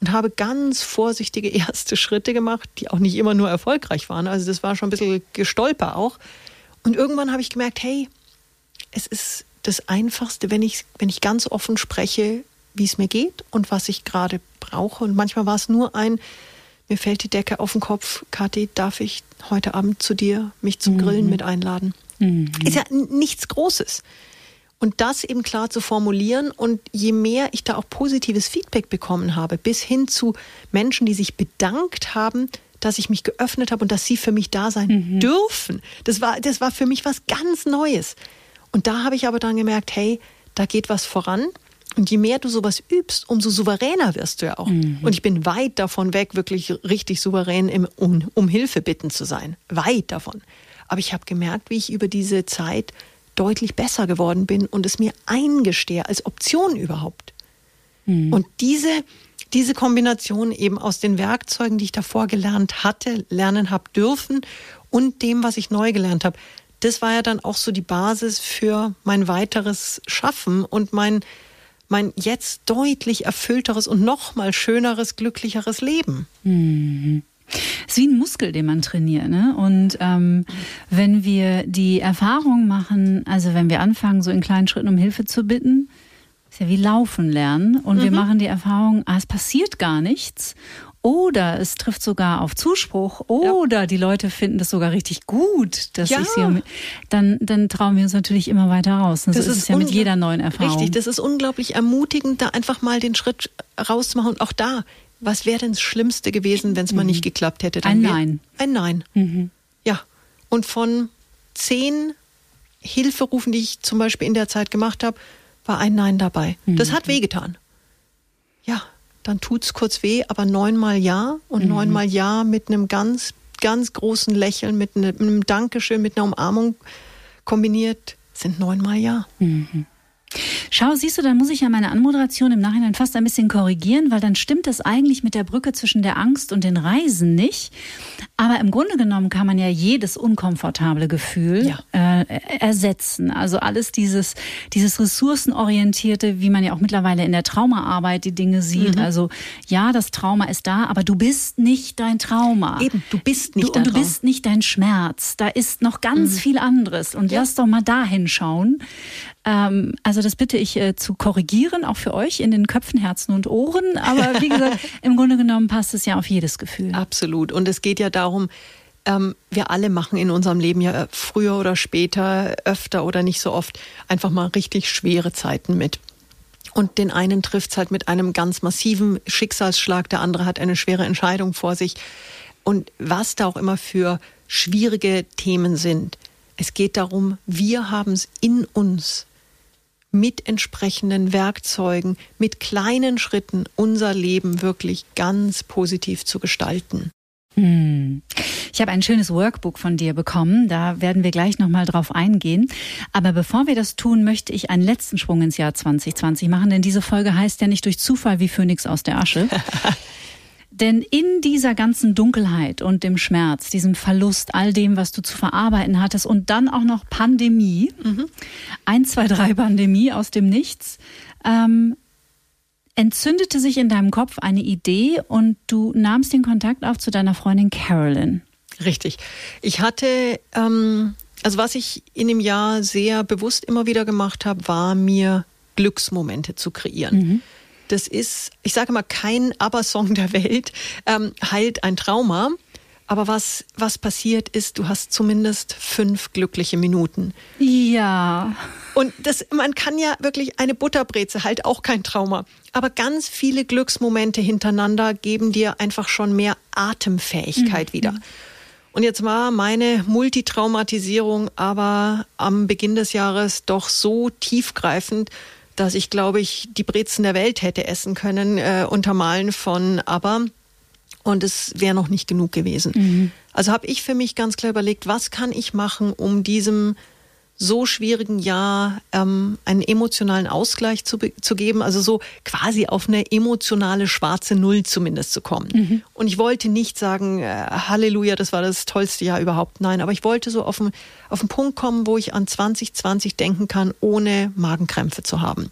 Und habe ganz vorsichtige erste Schritte gemacht, die auch nicht immer nur erfolgreich waren. Also das war schon ein bisschen gestolper auch. Und irgendwann habe ich gemerkt, hey, es ist das Einfachste, wenn ich, wenn ich ganz offen spreche, wie es mir geht und was ich gerade brauche. Und manchmal war es nur ein, mir fällt die Decke auf den Kopf, Kathi, darf ich heute Abend zu dir mich zum mhm. Grillen mit einladen? Mhm. Ist ja nichts Großes. Und das eben klar zu formulieren und je mehr ich da auch positives Feedback bekommen habe, bis hin zu Menschen, die sich bedankt haben, dass ich mich geöffnet habe und dass sie für mich da sein mhm. dürfen. Das war, das war für mich was ganz Neues. Und da habe ich aber dann gemerkt, hey, da geht was voran. Und je mehr du sowas übst, umso souveräner wirst du ja auch. Mhm. Und ich bin weit davon weg, wirklich richtig souverän im, um, um Hilfe bitten zu sein. Weit davon. Aber ich habe gemerkt, wie ich über diese Zeit deutlich besser geworden bin und es mir eingestehe als Option überhaupt. Mhm. Und diese, diese Kombination eben aus den Werkzeugen, die ich davor gelernt hatte, lernen habe dürfen und dem, was ich neu gelernt habe, das war ja dann auch so die Basis für mein weiteres Schaffen und mein mein jetzt deutlich erfüllteres und noch mal schöneres, glücklicheres Leben. Mhm. Es ist wie ein Muskel, den man trainiert. Ne? Und ähm, wenn wir die Erfahrung machen, also wenn wir anfangen, so in kleinen Schritten um Hilfe zu bitten, ist ja wie Laufen lernen. Und mhm. wir machen die Erfahrung, ah, es passiert gar nichts oder es trifft sogar auf Zuspruch oder ja. die Leute finden das sogar richtig gut, dass ja. ich sie dann dann trauen wir uns natürlich immer weiter raus. Und das so ist, ist es ja mit jeder neuen Erfahrung. Richtig, das ist unglaublich ermutigend, da einfach mal den Schritt rauszumachen und auch da, was wäre denn das Schlimmste gewesen, wenn es mhm. mal nicht geklappt hätte? Dann ein Nein. Ein Nein. Mhm. Ja. Und von zehn Hilferufen, die ich zum Beispiel in der Zeit gemacht habe, war ein Nein dabei. Mhm. Das hat wehgetan. Ja, dann tut es kurz weh, aber neunmal ja und mhm. neunmal ja mit einem ganz, ganz großen Lächeln, mit einem, einem Dankeschön, mit einer Umarmung kombiniert, sind neunmal ja. Mhm. Schau, siehst du, dann muss ich ja meine Anmoderation im Nachhinein fast ein bisschen korrigieren, weil dann stimmt das eigentlich mit der Brücke zwischen der Angst und den Reisen nicht. Aber im Grunde genommen kann man ja jedes unkomfortable Gefühl ja. äh, ersetzen. Also alles dieses, dieses ressourcenorientierte, wie man ja auch mittlerweile in der Traumaarbeit die Dinge sieht. Mhm. Also ja, das Trauma ist da, aber du bist nicht dein Trauma. Eben, du bist nicht du, dein Und du bist nicht dein Schmerz. Da ist noch ganz mhm. viel anderes. Und ja. lass doch mal da hinschauen. Ähm, also das bitte ich äh, zu korrigieren, auch für euch in den Köpfen, Herzen und Ohren. Aber wie gesagt, im Grunde genommen passt es ja auf jedes Gefühl. Absolut. Und es geht ja darum, ähm, wir alle machen in unserem Leben ja früher oder später, öfter oder nicht so oft, einfach mal richtig schwere Zeiten mit. Und den einen trifft es halt mit einem ganz massiven Schicksalsschlag, der andere hat eine schwere Entscheidung vor sich. Und was da auch immer für schwierige Themen sind, es geht darum, wir haben es in uns, mit entsprechenden Werkzeugen, mit kleinen Schritten unser Leben wirklich ganz positiv zu gestalten. Hm. Ich habe ein schönes Workbook von dir bekommen. Da werden wir gleich nochmal drauf eingehen. Aber bevor wir das tun, möchte ich einen letzten Sprung ins Jahr 2020 machen, denn diese Folge heißt ja nicht durch Zufall wie Phönix aus der Asche. Denn in dieser ganzen Dunkelheit und dem Schmerz, diesem Verlust, all dem, was du zu verarbeiten hattest und dann auch noch Pandemie, mhm. ein, zwei, drei Pandemie aus dem Nichts, ähm, entzündete sich in deinem Kopf eine Idee und du nahmst den Kontakt auf zu deiner Freundin Carolyn. Richtig. Ich hatte, ähm, also was ich in dem Jahr sehr bewusst immer wieder gemacht habe, war mir Glücksmomente zu kreieren. Mhm. Das ist, ich sage mal, kein Aber-Song der Welt, ähm, heilt ein Trauma. Aber was, was passiert ist, du hast zumindest fünf glückliche Minuten. Ja. Und das, man kann ja wirklich eine Butterbreze, halt auch kein Trauma. Aber ganz viele Glücksmomente hintereinander geben dir einfach schon mehr Atemfähigkeit mhm. wieder. Und jetzt war meine Multitraumatisierung aber am Beginn des Jahres doch so tiefgreifend, dass ich, glaube ich, die Brezen der Welt hätte essen können, äh, untermalen von aber. Und es wäre noch nicht genug gewesen. Mhm. Also habe ich für mich ganz klar überlegt, was kann ich machen, um diesem so schwierigen Jahr ähm, einen emotionalen Ausgleich zu, zu geben, also so quasi auf eine emotionale schwarze Null zumindest zu kommen. Mhm. Und ich wollte nicht sagen, äh, Halleluja, das war das tollste Jahr überhaupt. Nein, aber ich wollte so auf einen, auf einen Punkt kommen, wo ich an 2020 denken kann, ohne Magenkrämpfe zu haben.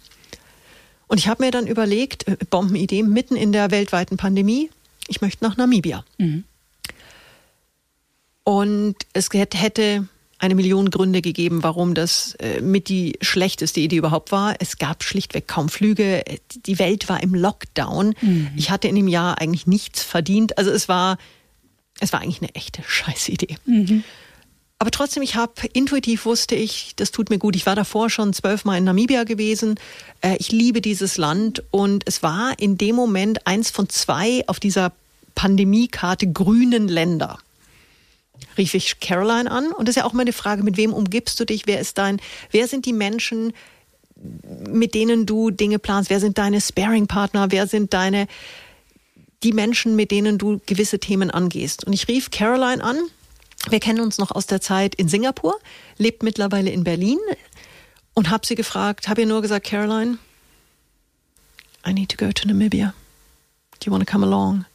Und ich habe mir dann überlegt, äh, Bombenidee, mitten in der weltweiten Pandemie, ich möchte nach Namibia. Mhm. Und es hätte eine Million Gründe gegeben, warum das äh, mit die schlechteste Idee überhaupt war. Es gab schlichtweg kaum Flüge. Die Welt war im Lockdown. Mhm. Ich hatte in dem Jahr eigentlich nichts verdient. Also es war, es war eigentlich eine echte Scheißidee. Mhm. Aber trotzdem, ich habe intuitiv wusste ich, das tut mir gut. Ich war davor schon zwölfmal in Namibia gewesen. Äh, ich liebe dieses Land und es war in dem Moment eins von zwei auf dieser Pandemiekarte grünen Länder rief ich Caroline an. Und das ist ja auch meine Frage, mit wem umgibst du dich? Wer ist dein, wer sind die Menschen, mit denen du Dinge planst? Wer sind deine Sparing-Partner? Wer sind deine, die Menschen, mit denen du gewisse Themen angehst? Und ich rief Caroline an. Wir kennen uns noch aus der Zeit in Singapur, lebt mittlerweile in Berlin und habe sie gefragt, habe ihr nur gesagt, Caroline, I need to go to Namibia. Do you want to come along?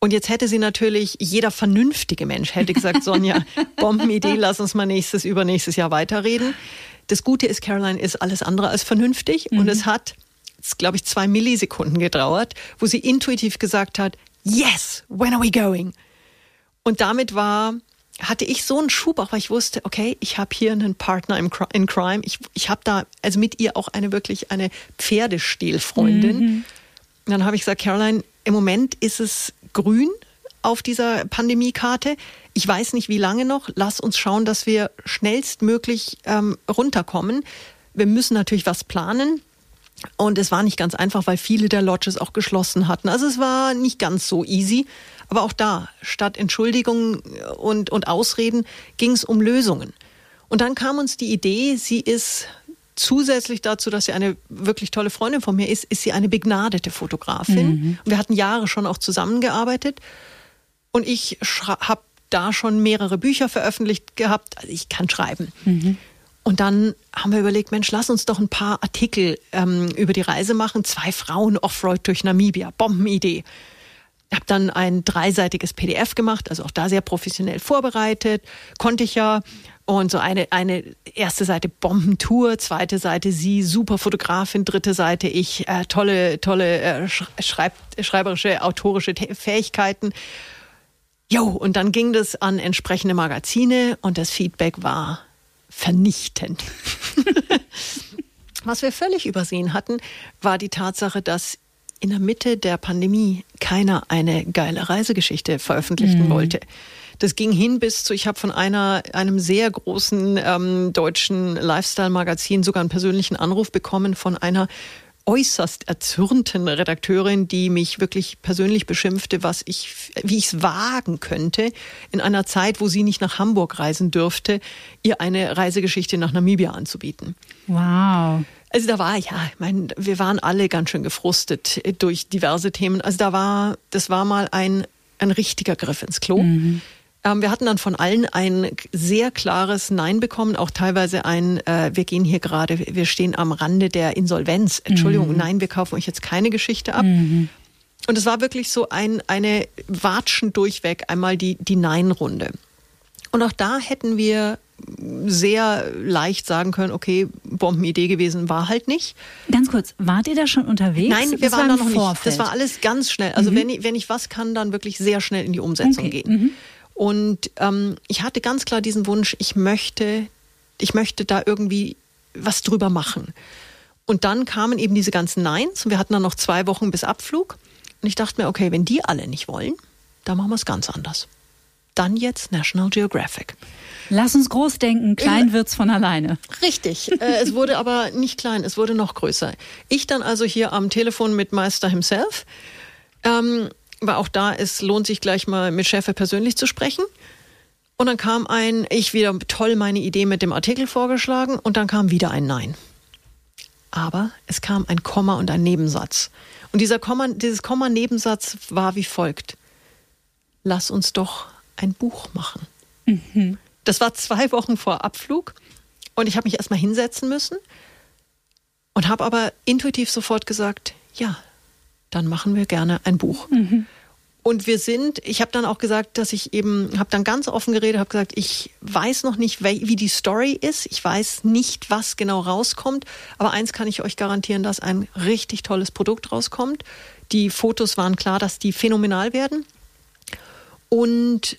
Und jetzt hätte sie natürlich, jeder vernünftige Mensch hätte gesagt, Sonja, Bombenidee, lass uns mal nächstes, übernächstes Jahr weiterreden. Das Gute ist, Caroline ist alles andere als vernünftig mhm. und es hat, glaube ich, zwei Millisekunden gedauert, wo sie intuitiv gesagt hat, yes, when are we going? Und damit war, hatte ich so einen Schub, auch weil ich wusste, okay, ich habe hier einen Partner im, in Crime. Ich, ich habe da also mit ihr auch eine wirklich eine Pferdestehlfreundin. Mhm. Und dann habe ich gesagt, Caroline, im Moment ist es grün auf dieser Pandemiekarte. Ich weiß nicht, wie lange noch. Lass uns schauen, dass wir schnellstmöglich ähm, runterkommen. Wir müssen natürlich was planen. Und es war nicht ganz einfach, weil viele der Lodges auch geschlossen hatten. Also es war nicht ganz so easy. Aber auch da, statt Entschuldigungen und, und Ausreden, ging es um Lösungen. Und dann kam uns die Idee, sie ist zusätzlich dazu, dass sie eine wirklich tolle Freundin von mir ist, ist sie eine begnadete Fotografin. Mhm. Und wir hatten Jahre schon auch zusammengearbeitet. Und ich habe da schon mehrere Bücher veröffentlicht gehabt. Also ich kann schreiben. Mhm. Und dann haben wir überlegt, Mensch, lass uns doch ein paar Artikel ähm, über die Reise machen. Zwei Frauen Offroad durch Namibia. Bombenidee. habe dann ein dreiseitiges PDF gemacht, also auch da sehr professionell vorbereitet, konnte ich ja. Und so eine, eine erste Seite Bombentour, zweite Seite sie, super Fotografin, dritte Seite ich, äh, tolle, tolle äh, schreib, schreiberische, autorische Fähigkeiten. Jo, und dann ging das an entsprechende Magazine und das Feedback war vernichtend. Was wir völlig übersehen hatten, war die Tatsache, dass in der Mitte der Pandemie keiner eine geile Reisegeschichte veröffentlichen mhm. wollte. Das ging hin bis zu, ich habe von einer, einem sehr großen ähm, deutschen Lifestyle-Magazin sogar einen persönlichen Anruf bekommen von einer äußerst erzürnten Redakteurin, die mich wirklich persönlich beschimpfte, was ich, wie ich es wagen könnte, in einer Zeit, wo sie nicht nach Hamburg reisen dürfte, ihr eine Reisegeschichte nach Namibia anzubieten. Wow. Also da war, ja, ich meine, wir waren alle ganz schön gefrustet durch diverse Themen. Also da war, das war mal ein, ein richtiger Griff ins Klo. Mhm. Ähm, wir hatten dann von allen ein sehr klares Nein bekommen, auch teilweise ein, äh, wir gehen hier gerade, wir stehen am Rande der Insolvenz. Entschuldigung, mhm. nein, wir kaufen euch jetzt keine Geschichte ab. Mhm. Und es war wirklich so ein, eine Watschen durchweg, einmal die, die Nein-Runde. Und auch da hätten wir sehr leicht sagen können, okay, Bombenidee gewesen war halt nicht. Ganz kurz, wart ihr da schon unterwegs? Nein, wir das waren war da noch Vorfeld. nicht. Das war alles ganz schnell. Also mhm. wenn, ich, wenn ich was kann, dann wirklich sehr schnell in die Umsetzung okay. gehen. Mhm. Und ähm, ich hatte ganz klar diesen Wunsch, ich möchte, ich möchte da irgendwie was drüber machen. Und dann kamen eben diese ganzen Neins und wir hatten dann noch zwei Wochen bis Abflug. Und ich dachte mir, okay, wenn die alle nicht wollen, dann machen wir es ganz anders. Dann jetzt National Geographic. Lass uns groß denken, klein wird's von alleine. Richtig. Äh, es wurde aber nicht klein, es wurde noch größer. Ich dann also hier am Telefon mit Meister himself. Ähm, aber auch da, es lohnt sich gleich mal mit Chefe persönlich zu sprechen. Und dann kam ein, ich wieder toll meine Idee mit dem Artikel vorgeschlagen und dann kam wieder ein Nein. Aber es kam ein Komma und ein Nebensatz. Und dieser Komma, dieses Komma-Nebensatz war wie folgt. Lass uns doch ein Buch machen. Mhm. Das war zwei Wochen vor Abflug und ich habe mich erstmal hinsetzen müssen und habe aber intuitiv sofort gesagt, ja, dann machen wir gerne ein Buch. Mhm. Und wir sind, ich habe dann auch gesagt, dass ich eben, habe dann ganz offen geredet, habe gesagt, ich weiß noch nicht, wie die Story ist. Ich weiß nicht, was genau rauskommt. Aber eins kann ich euch garantieren, dass ein richtig tolles Produkt rauskommt. Die Fotos waren klar, dass die phänomenal werden. Und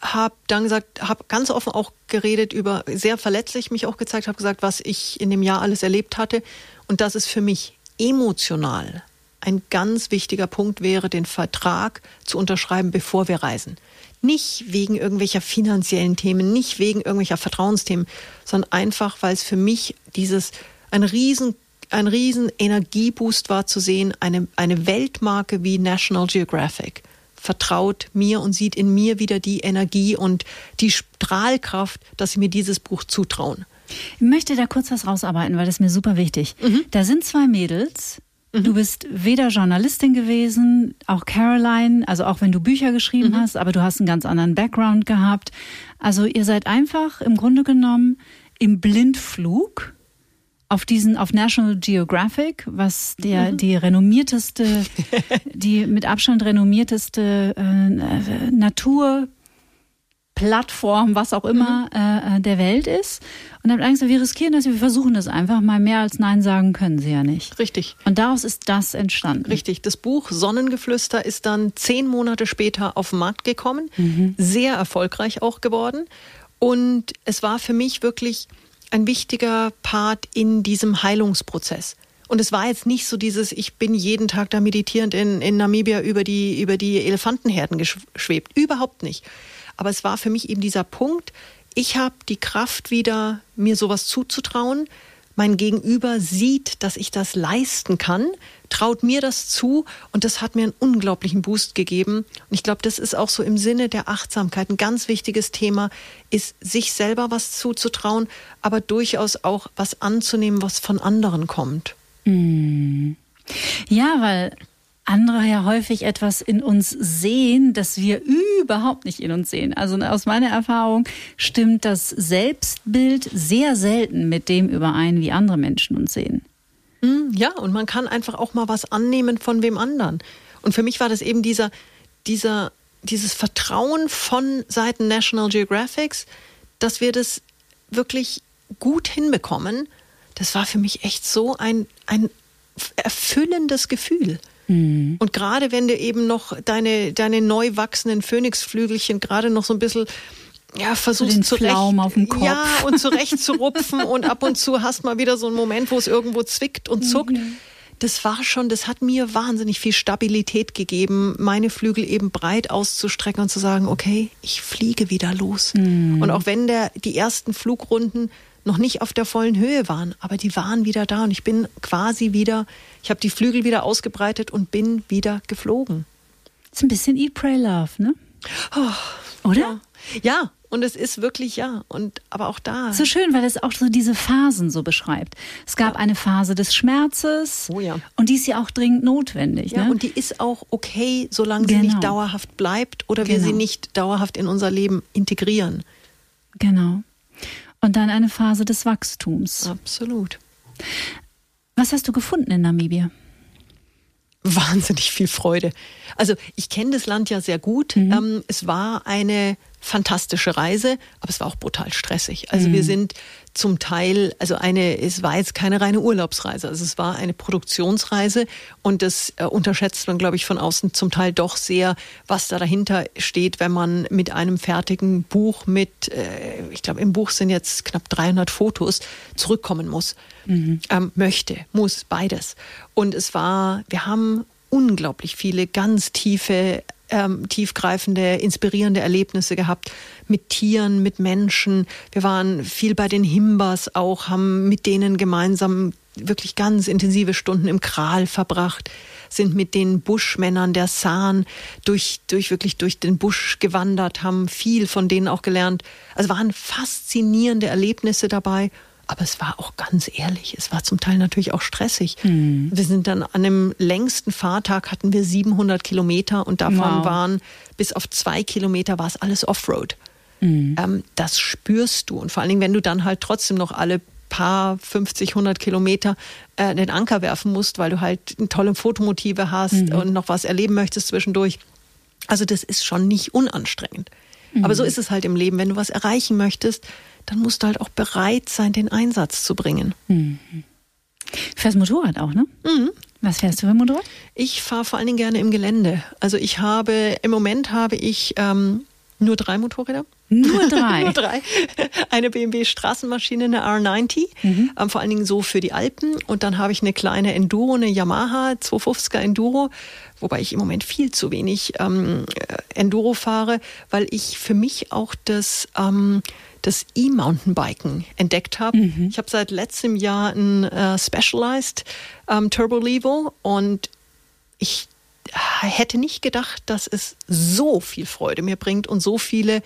habe dann gesagt, habe ganz offen auch geredet über, sehr verletzlich mich auch gezeigt, habe gesagt, was ich in dem Jahr alles erlebt hatte. Und das ist für mich emotional ein ganz wichtiger Punkt wäre, den Vertrag zu unterschreiben, bevor wir reisen. Nicht wegen irgendwelcher finanziellen Themen, nicht wegen irgendwelcher Vertrauensthemen, sondern einfach, weil es für mich dieses ein riesen ein riesen Energieboost war zu sehen, eine, eine Weltmarke wie National Geographic vertraut mir und sieht in mir wieder die Energie und die Strahlkraft, dass sie mir dieses Buch zutrauen. Ich möchte da kurz was rausarbeiten, weil das ist mir super wichtig. Mhm. Da sind zwei Mädels, Mhm. Du bist weder Journalistin gewesen, auch Caroline, also auch wenn du Bücher geschrieben mhm. hast, aber du hast einen ganz anderen Background gehabt. Also ihr seid einfach im Grunde genommen im Blindflug auf diesen, auf National Geographic, was der, mhm. die renommierteste, die mit Abstand renommierteste äh, Natur Plattform, was auch immer, mhm. Äh, äh, der Welt ist. Und dann Angst, wir riskieren das, wir versuchen das einfach mal. Mehr als Nein sagen können sie ja nicht. Richtig. Und daraus ist das entstanden. Richtig. Das Buch Sonnengeflüster ist dann zehn Monate später auf den Markt gekommen. Mhm. Sehr erfolgreich auch geworden. Und es war für mich wirklich ein wichtiger Part in diesem Heilungsprozess. Und es war jetzt nicht so dieses, ich bin jeden Tag da meditierend in, in Namibia über die, über die Elefantenherden geschwebt. Überhaupt nicht. Aber es war für mich eben dieser Punkt, ich habe die Kraft wieder, mir sowas zuzutrauen. Mein Gegenüber sieht, dass ich das leisten kann, traut mir das zu und das hat mir einen unglaublichen Boost gegeben. Und ich glaube, das ist auch so im Sinne der Achtsamkeit ein ganz wichtiges Thema, ist sich selber was zuzutrauen, aber durchaus auch was anzunehmen, was von anderen kommt. Hm. Ja, weil andere ja häufig etwas in uns sehen, das wir überhaupt nicht in uns sehen. Also aus meiner Erfahrung stimmt das Selbstbild sehr selten mit dem überein, wie andere Menschen uns sehen. Hm, ja, und man kann einfach auch mal was annehmen von wem anderen. Und für mich war das eben dieser, dieser, dieses Vertrauen von Seiten National Geographics, dass wir das wirklich gut hinbekommen, das war für mich echt so ein, ein erfüllendes Gefühl. Mhm. Und gerade wenn du eben noch deine, deine neu wachsenden Phönixflügelchen gerade noch so ein bisschen ja, versuchst so zurecht, auf dem Kopf. ja, und zurecht zu rupfen und ab und zu hast mal wieder so einen Moment, wo es irgendwo zwickt und zuckt. Mhm. Das war schon, das hat mir wahnsinnig viel Stabilität gegeben, meine Flügel eben breit auszustrecken und zu sagen, okay, ich fliege wieder los. Mhm. Und auch wenn der, die ersten Flugrunden noch nicht auf der vollen Höhe waren, aber die waren wieder da und ich bin quasi wieder, ich habe die Flügel wieder ausgebreitet und bin wieder geflogen. Das ist ein bisschen Eat, Pray, Love, ne? Oh, Oder? Ja. ja. Und es ist wirklich ja. Und aber auch da. So schön, weil es auch so diese Phasen so beschreibt. Es gab ja. eine Phase des Schmerzes. Oh ja. Und die ist ja auch dringend notwendig. Ja, ne? und die ist auch okay, solange genau. sie nicht genau. dauerhaft bleibt oder genau. wir sie genau. nicht dauerhaft in unser Leben integrieren. Genau und dann eine Phase des Wachstums. Absolut. Was hast du gefunden in Namibia? Wahnsinnig viel Freude. Also ich kenne das Land ja sehr gut. Mhm. Ähm, es war eine fantastische Reise, aber es war auch brutal stressig. Also mhm. wir sind zum Teil, also eine, es war jetzt keine reine Urlaubsreise, also es war eine Produktionsreise und das äh, unterschätzt man, glaube ich, von außen zum Teil doch sehr, was da dahinter steht, wenn man mit einem fertigen Buch mit, äh, ich glaube, im Buch sind jetzt knapp 300 Fotos, zurückkommen muss. Mhm. Ähm, möchte, muss, beides. Und es war, wir haben unglaublich viele ganz tiefe ähm, tiefgreifende, inspirierende Erlebnisse gehabt mit Tieren, mit Menschen. Wir waren viel bei den Himbas auch, haben mit denen gemeinsam wirklich ganz intensive Stunden im Kral verbracht, sind mit den Buschmännern der San durch, durch wirklich durch den Busch gewandert, haben viel von denen auch gelernt. Also waren faszinierende Erlebnisse dabei aber es war auch ganz ehrlich, es war zum Teil natürlich auch stressig. Mhm. Wir sind dann an dem längsten Fahrtag hatten wir 700 Kilometer und davon wow. waren bis auf zwei Kilometer war es alles Offroad. Mhm. Ähm, das spürst du und vor allen Dingen, wenn du dann halt trotzdem noch alle paar 50, 100 Kilometer äh, den Anker werfen musst, weil du halt tolle Fotomotive hast mhm. und noch was erleben möchtest zwischendurch. Also das ist schon nicht unanstrengend. Aber so mhm. ist es halt im Leben. Wenn du was erreichen möchtest, dann musst du halt auch bereit sein, den Einsatz zu bringen. Mhm. Du fährst Motorrad auch, ne? Mhm. Was fährst du für Motorrad? Ich fahre vor allen Dingen gerne im Gelände. Also ich habe, im Moment habe ich ähm, nur drei Motorräder. Nur drei? Nur drei. Eine BMW Straßenmaschine, eine R90, mhm. ähm, vor allen Dingen so für die Alpen. Und dann habe ich eine kleine Enduro, eine Yamaha 250er Enduro, wobei ich im Moment viel zu wenig ähm, Enduro fahre, weil ich für mich auch das... Ähm, das E-Mountainbiken entdeckt habe. Mhm. Ich habe seit letztem Jahr ein äh, Specialized ähm, Turbo Levo und ich hätte nicht gedacht, dass es so viel Freude mir bringt und so viele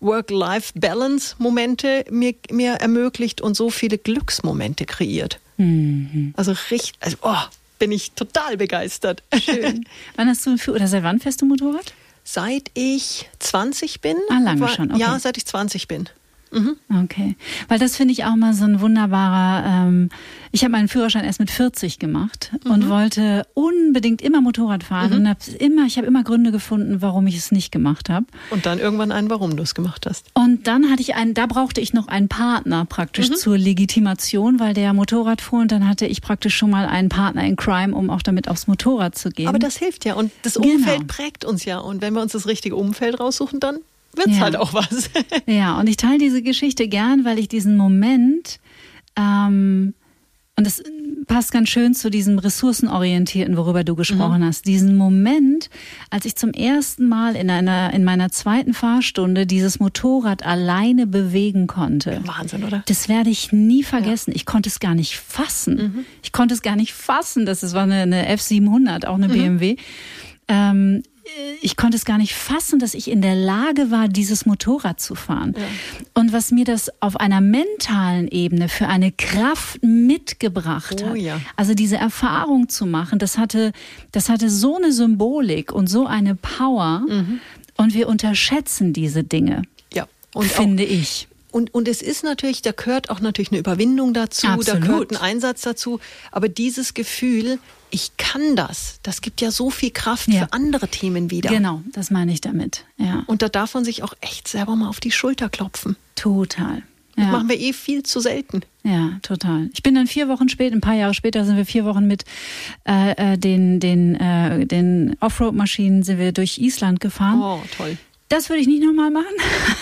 Work-Life-Balance-Momente mir, mir ermöglicht und so viele Glücksmomente kreiert. Mhm. Also richtig, also oh, bin ich total begeistert. Schön. wann hast du oder seit wann fährst du Motorrad? Seit ich 20 bin. Ah, lange schon. Okay. Ja, seit ich 20 bin. Mhm. Okay, weil das finde ich auch mal so ein wunderbarer. Ähm, ich habe meinen Führerschein erst mit 40 gemacht mhm. und wollte unbedingt immer Motorrad fahren mhm. und habe immer, ich habe immer Gründe gefunden, warum ich es nicht gemacht habe. Und dann irgendwann einen, warum du es gemacht hast. Und dann hatte ich einen, da brauchte ich noch einen Partner praktisch mhm. zur Legitimation, weil der Motorrad fuhr und dann hatte ich praktisch schon mal einen Partner in Crime, um auch damit aufs Motorrad zu gehen. Aber das hilft ja und das Umfeld genau. prägt uns ja und wenn wir uns das richtige Umfeld raussuchen, dann wird es ja. halt auch was. ja, und ich teile diese Geschichte gern, weil ich diesen Moment, ähm, und das passt ganz schön zu diesem ressourcenorientierten, worüber du gesprochen mhm. hast. Diesen Moment, als ich zum ersten Mal in einer, in meiner zweiten Fahrstunde dieses Motorrad alleine bewegen konnte. Wahnsinn, oder? Das werde ich nie vergessen. Ja. Ich konnte es gar nicht fassen. Mhm. Ich konnte es gar nicht fassen. Das war eine, eine F700, auch eine mhm. BMW. Ähm, ich konnte es gar nicht fassen, dass ich in der Lage war, dieses Motorrad zu fahren. Ja. Und was mir das auf einer mentalen Ebene für eine Kraft mitgebracht oh, hat. Ja. Also diese Erfahrung zu machen, das hatte, das hatte so eine Symbolik und so eine Power. Mhm. Und wir unterschätzen diese Dinge. Ja. Und finde ich und, und es ist natürlich, da gehört auch natürlich eine Überwindung dazu, Absolut. da gehört ein Einsatz dazu. Aber dieses Gefühl, ich kann das, das gibt ja so viel Kraft Ja. für andere Themen wieder. Genau, das meine ich damit. Ja, Und da darf man sich auch echt selber mal auf die Schulter klopfen. total. Das Ja. machen wir eh viel zu selten. Ja, total. Ich bin dann vier Wochen später, ein paar Jahre später sind wir vier Wochen mit äh, äh, den, den, äh, den Offroad-Maschinen sind wir durch Island gefahren. Oh, toll. Das würde ich nicht nochmal machen.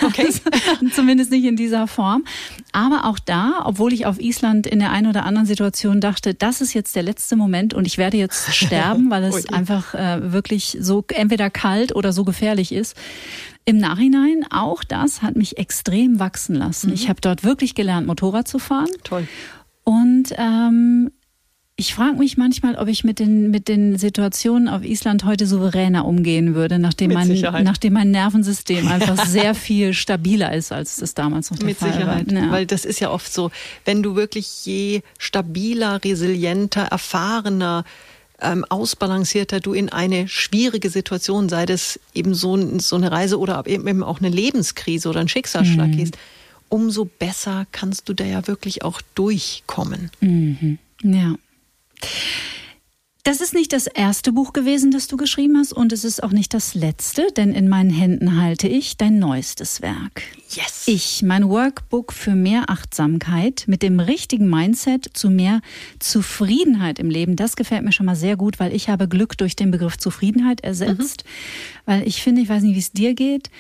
Okay. Zumindest nicht in dieser Form. Aber auch da, obwohl ich auf Island in der einen oder anderen Situation dachte, das ist jetzt der letzte Moment und ich werde jetzt sterben, weil es Ui. einfach äh, wirklich so entweder kalt oder so gefährlich ist. Im Nachhinein, auch das hat mich extrem wachsen lassen. Ich habe dort wirklich gelernt, Motorrad zu fahren. Toll. Und ähm, ich frage mich manchmal, ob ich mit den, mit den Situationen auf Island heute souveräner umgehen würde, nachdem, Mit mein, Sicherheit. nachdem mein Nervensystem einfach sehr viel stabiler ist, als das damals noch der Mit Fall Sicherheit. war. Ja. Weil das ist ja oft so, wenn du wirklich je stabiler, resilienter, erfahrener, ähm, ausbalancierter du in eine schwierige Situation, sei das eben so, so eine Reise oder eben auch eine Lebenskrise oder ein Schicksalsschlag gehst, umso besser kannst du da ja wirklich auch durchkommen. Ja. Das ist nicht das erste Buch gewesen, das du geschrieben hast, und es ist auch nicht das letzte, denn in meinen Händen halte ich dein neuestes Werk. Yes. Ich, mein Workbook für mehr Achtsamkeit mit dem richtigen Mindset zu mehr Zufriedenheit im Leben. Das gefällt mir schon mal sehr gut, weil ich habe Glück durch den Begriff Zufriedenheit ersetzt. Weil ich finde, ich weiß nicht, wie es dir geht,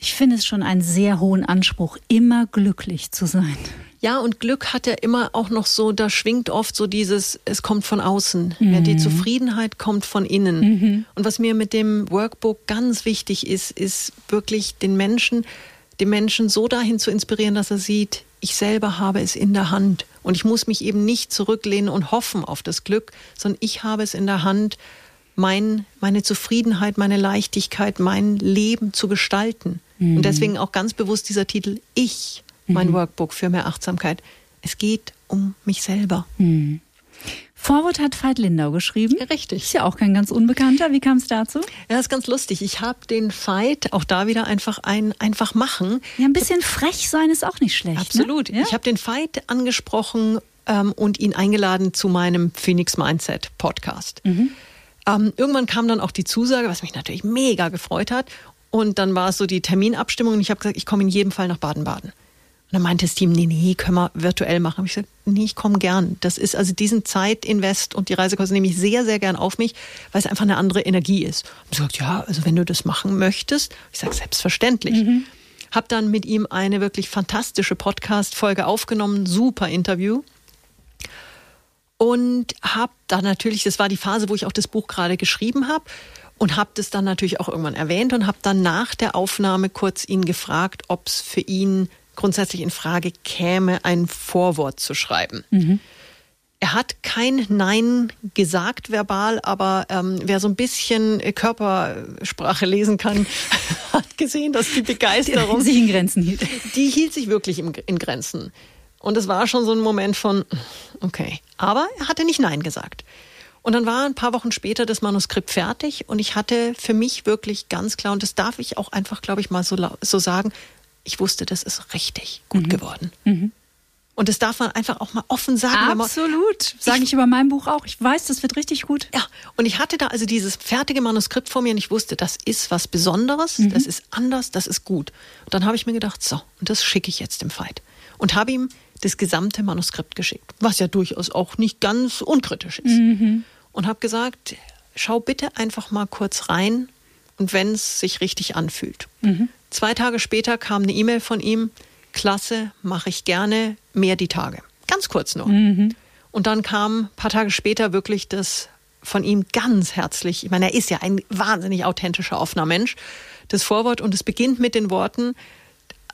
ich finde es schon einen sehr hohen Anspruch, immer glücklich zu sein. Ja, und Glück hat ja immer auch noch so, da schwingt oft so dieses, es kommt von außen. Ja, die Zufriedenheit kommt von innen. Und was mir mit dem Workbook ganz wichtig ist, ist wirklich den Menschen, den Menschen so dahin zu inspirieren, dass er sieht, ich selber habe es in der Hand. Und ich muss mich eben nicht zurücklehnen und hoffen auf das Glück, sondern ich habe es in der Hand, mein, meine Zufriedenheit, meine Leichtigkeit, mein Leben zu gestalten. Und deswegen auch ganz bewusst dieser Titel Ich, mein Workbook für mehr Achtsamkeit. Es geht um mich selber. Vorwort hat Veit Lindau geschrieben. Richtig. Ist ja auch kein ganz Unbekannter. Wie kam es dazu? Ja, ist ganz lustig. Ich habe den Fight auch da wieder einfach ein einfach machen. Ja, ein bisschen frech sein ist auch nicht schlecht. Absolut. Ne? Ja? Ich habe den Fight angesprochen ähm, und ihn eingeladen zu meinem Phoenix Mindset Podcast. Mhm. Ähm, irgendwann kam dann auch die Zusage, was mich natürlich mega gefreut hat. Und dann war es so die Terminabstimmung und ich habe gesagt, ich komme in jedem Fall nach Baden-Baden. Und dann meinte das Team, nee, nee, können wir virtuell machen. Hab ich gesagt, nee, ich komme gern. Das ist also diesen Zeitinvest und die Reisekosten nehme ich sehr, sehr gern auf mich, weil es einfach eine andere Energie ist. Und ich gesagt, ja, also wenn du das machen möchtest, ich sage selbstverständlich. Hab dann mit ihm eine wirklich fantastische Podcast-Folge aufgenommen, super Interview. Und habe dann natürlich, das war die Phase, wo ich auch das Buch gerade geschrieben habe, und habe das dann natürlich auch irgendwann erwähnt und habe dann nach der Aufnahme kurz ihn gefragt, ob es für ihn grundsätzlich in Frage käme, ein Vorwort zu schreiben. Er hat kein Nein gesagt verbal, aber ähm, wer so ein bisschen Körpersprache lesen kann, hat gesehen, dass die Begeisterung sich in Grenzen hielt. die hielt sich wirklich im, in Grenzen. Und es war schon so ein Moment von, okay. Aber er hatte nicht Nein gesagt. Und dann war ein paar Wochen später das Manuskript fertig und ich hatte für mich wirklich ganz klar, und das darf ich auch einfach, glaube ich, mal so, so sagen, ich wusste, das ist richtig gut geworden. Und das darf man einfach auch mal offen sagen. Absolut. Sage ich über mein Buch auch. Ich weiß, das wird richtig gut. ja, und ich hatte da also dieses fertige Manuskript vor mir und ich wusste, das ist was Besonderes, das ist anders, das ist gut. Und dann habe ich mir gedacht, so, und das schicke ich jetzt dem Veit. Und habe ihm das gesamte Manuskript geschickt, was ja durchaus auch nicht ganz unkritisch ist. Und habe gesagt, schau bitte einfach mal kurz rein und wenn es sich richtig anfühlt. Zwei Tage später kam eine E-Mail von ihm, klasse, mache ich gerne, mehr die Tage. Ganz kurz nur. Und dann kam ein paar Tage später wirklich das von ihm ganz herzlich, ich meine, er ist ja ein wahnsinnig authentischer, offener Mensch, das Vorwort und es beginnt mit den Worten,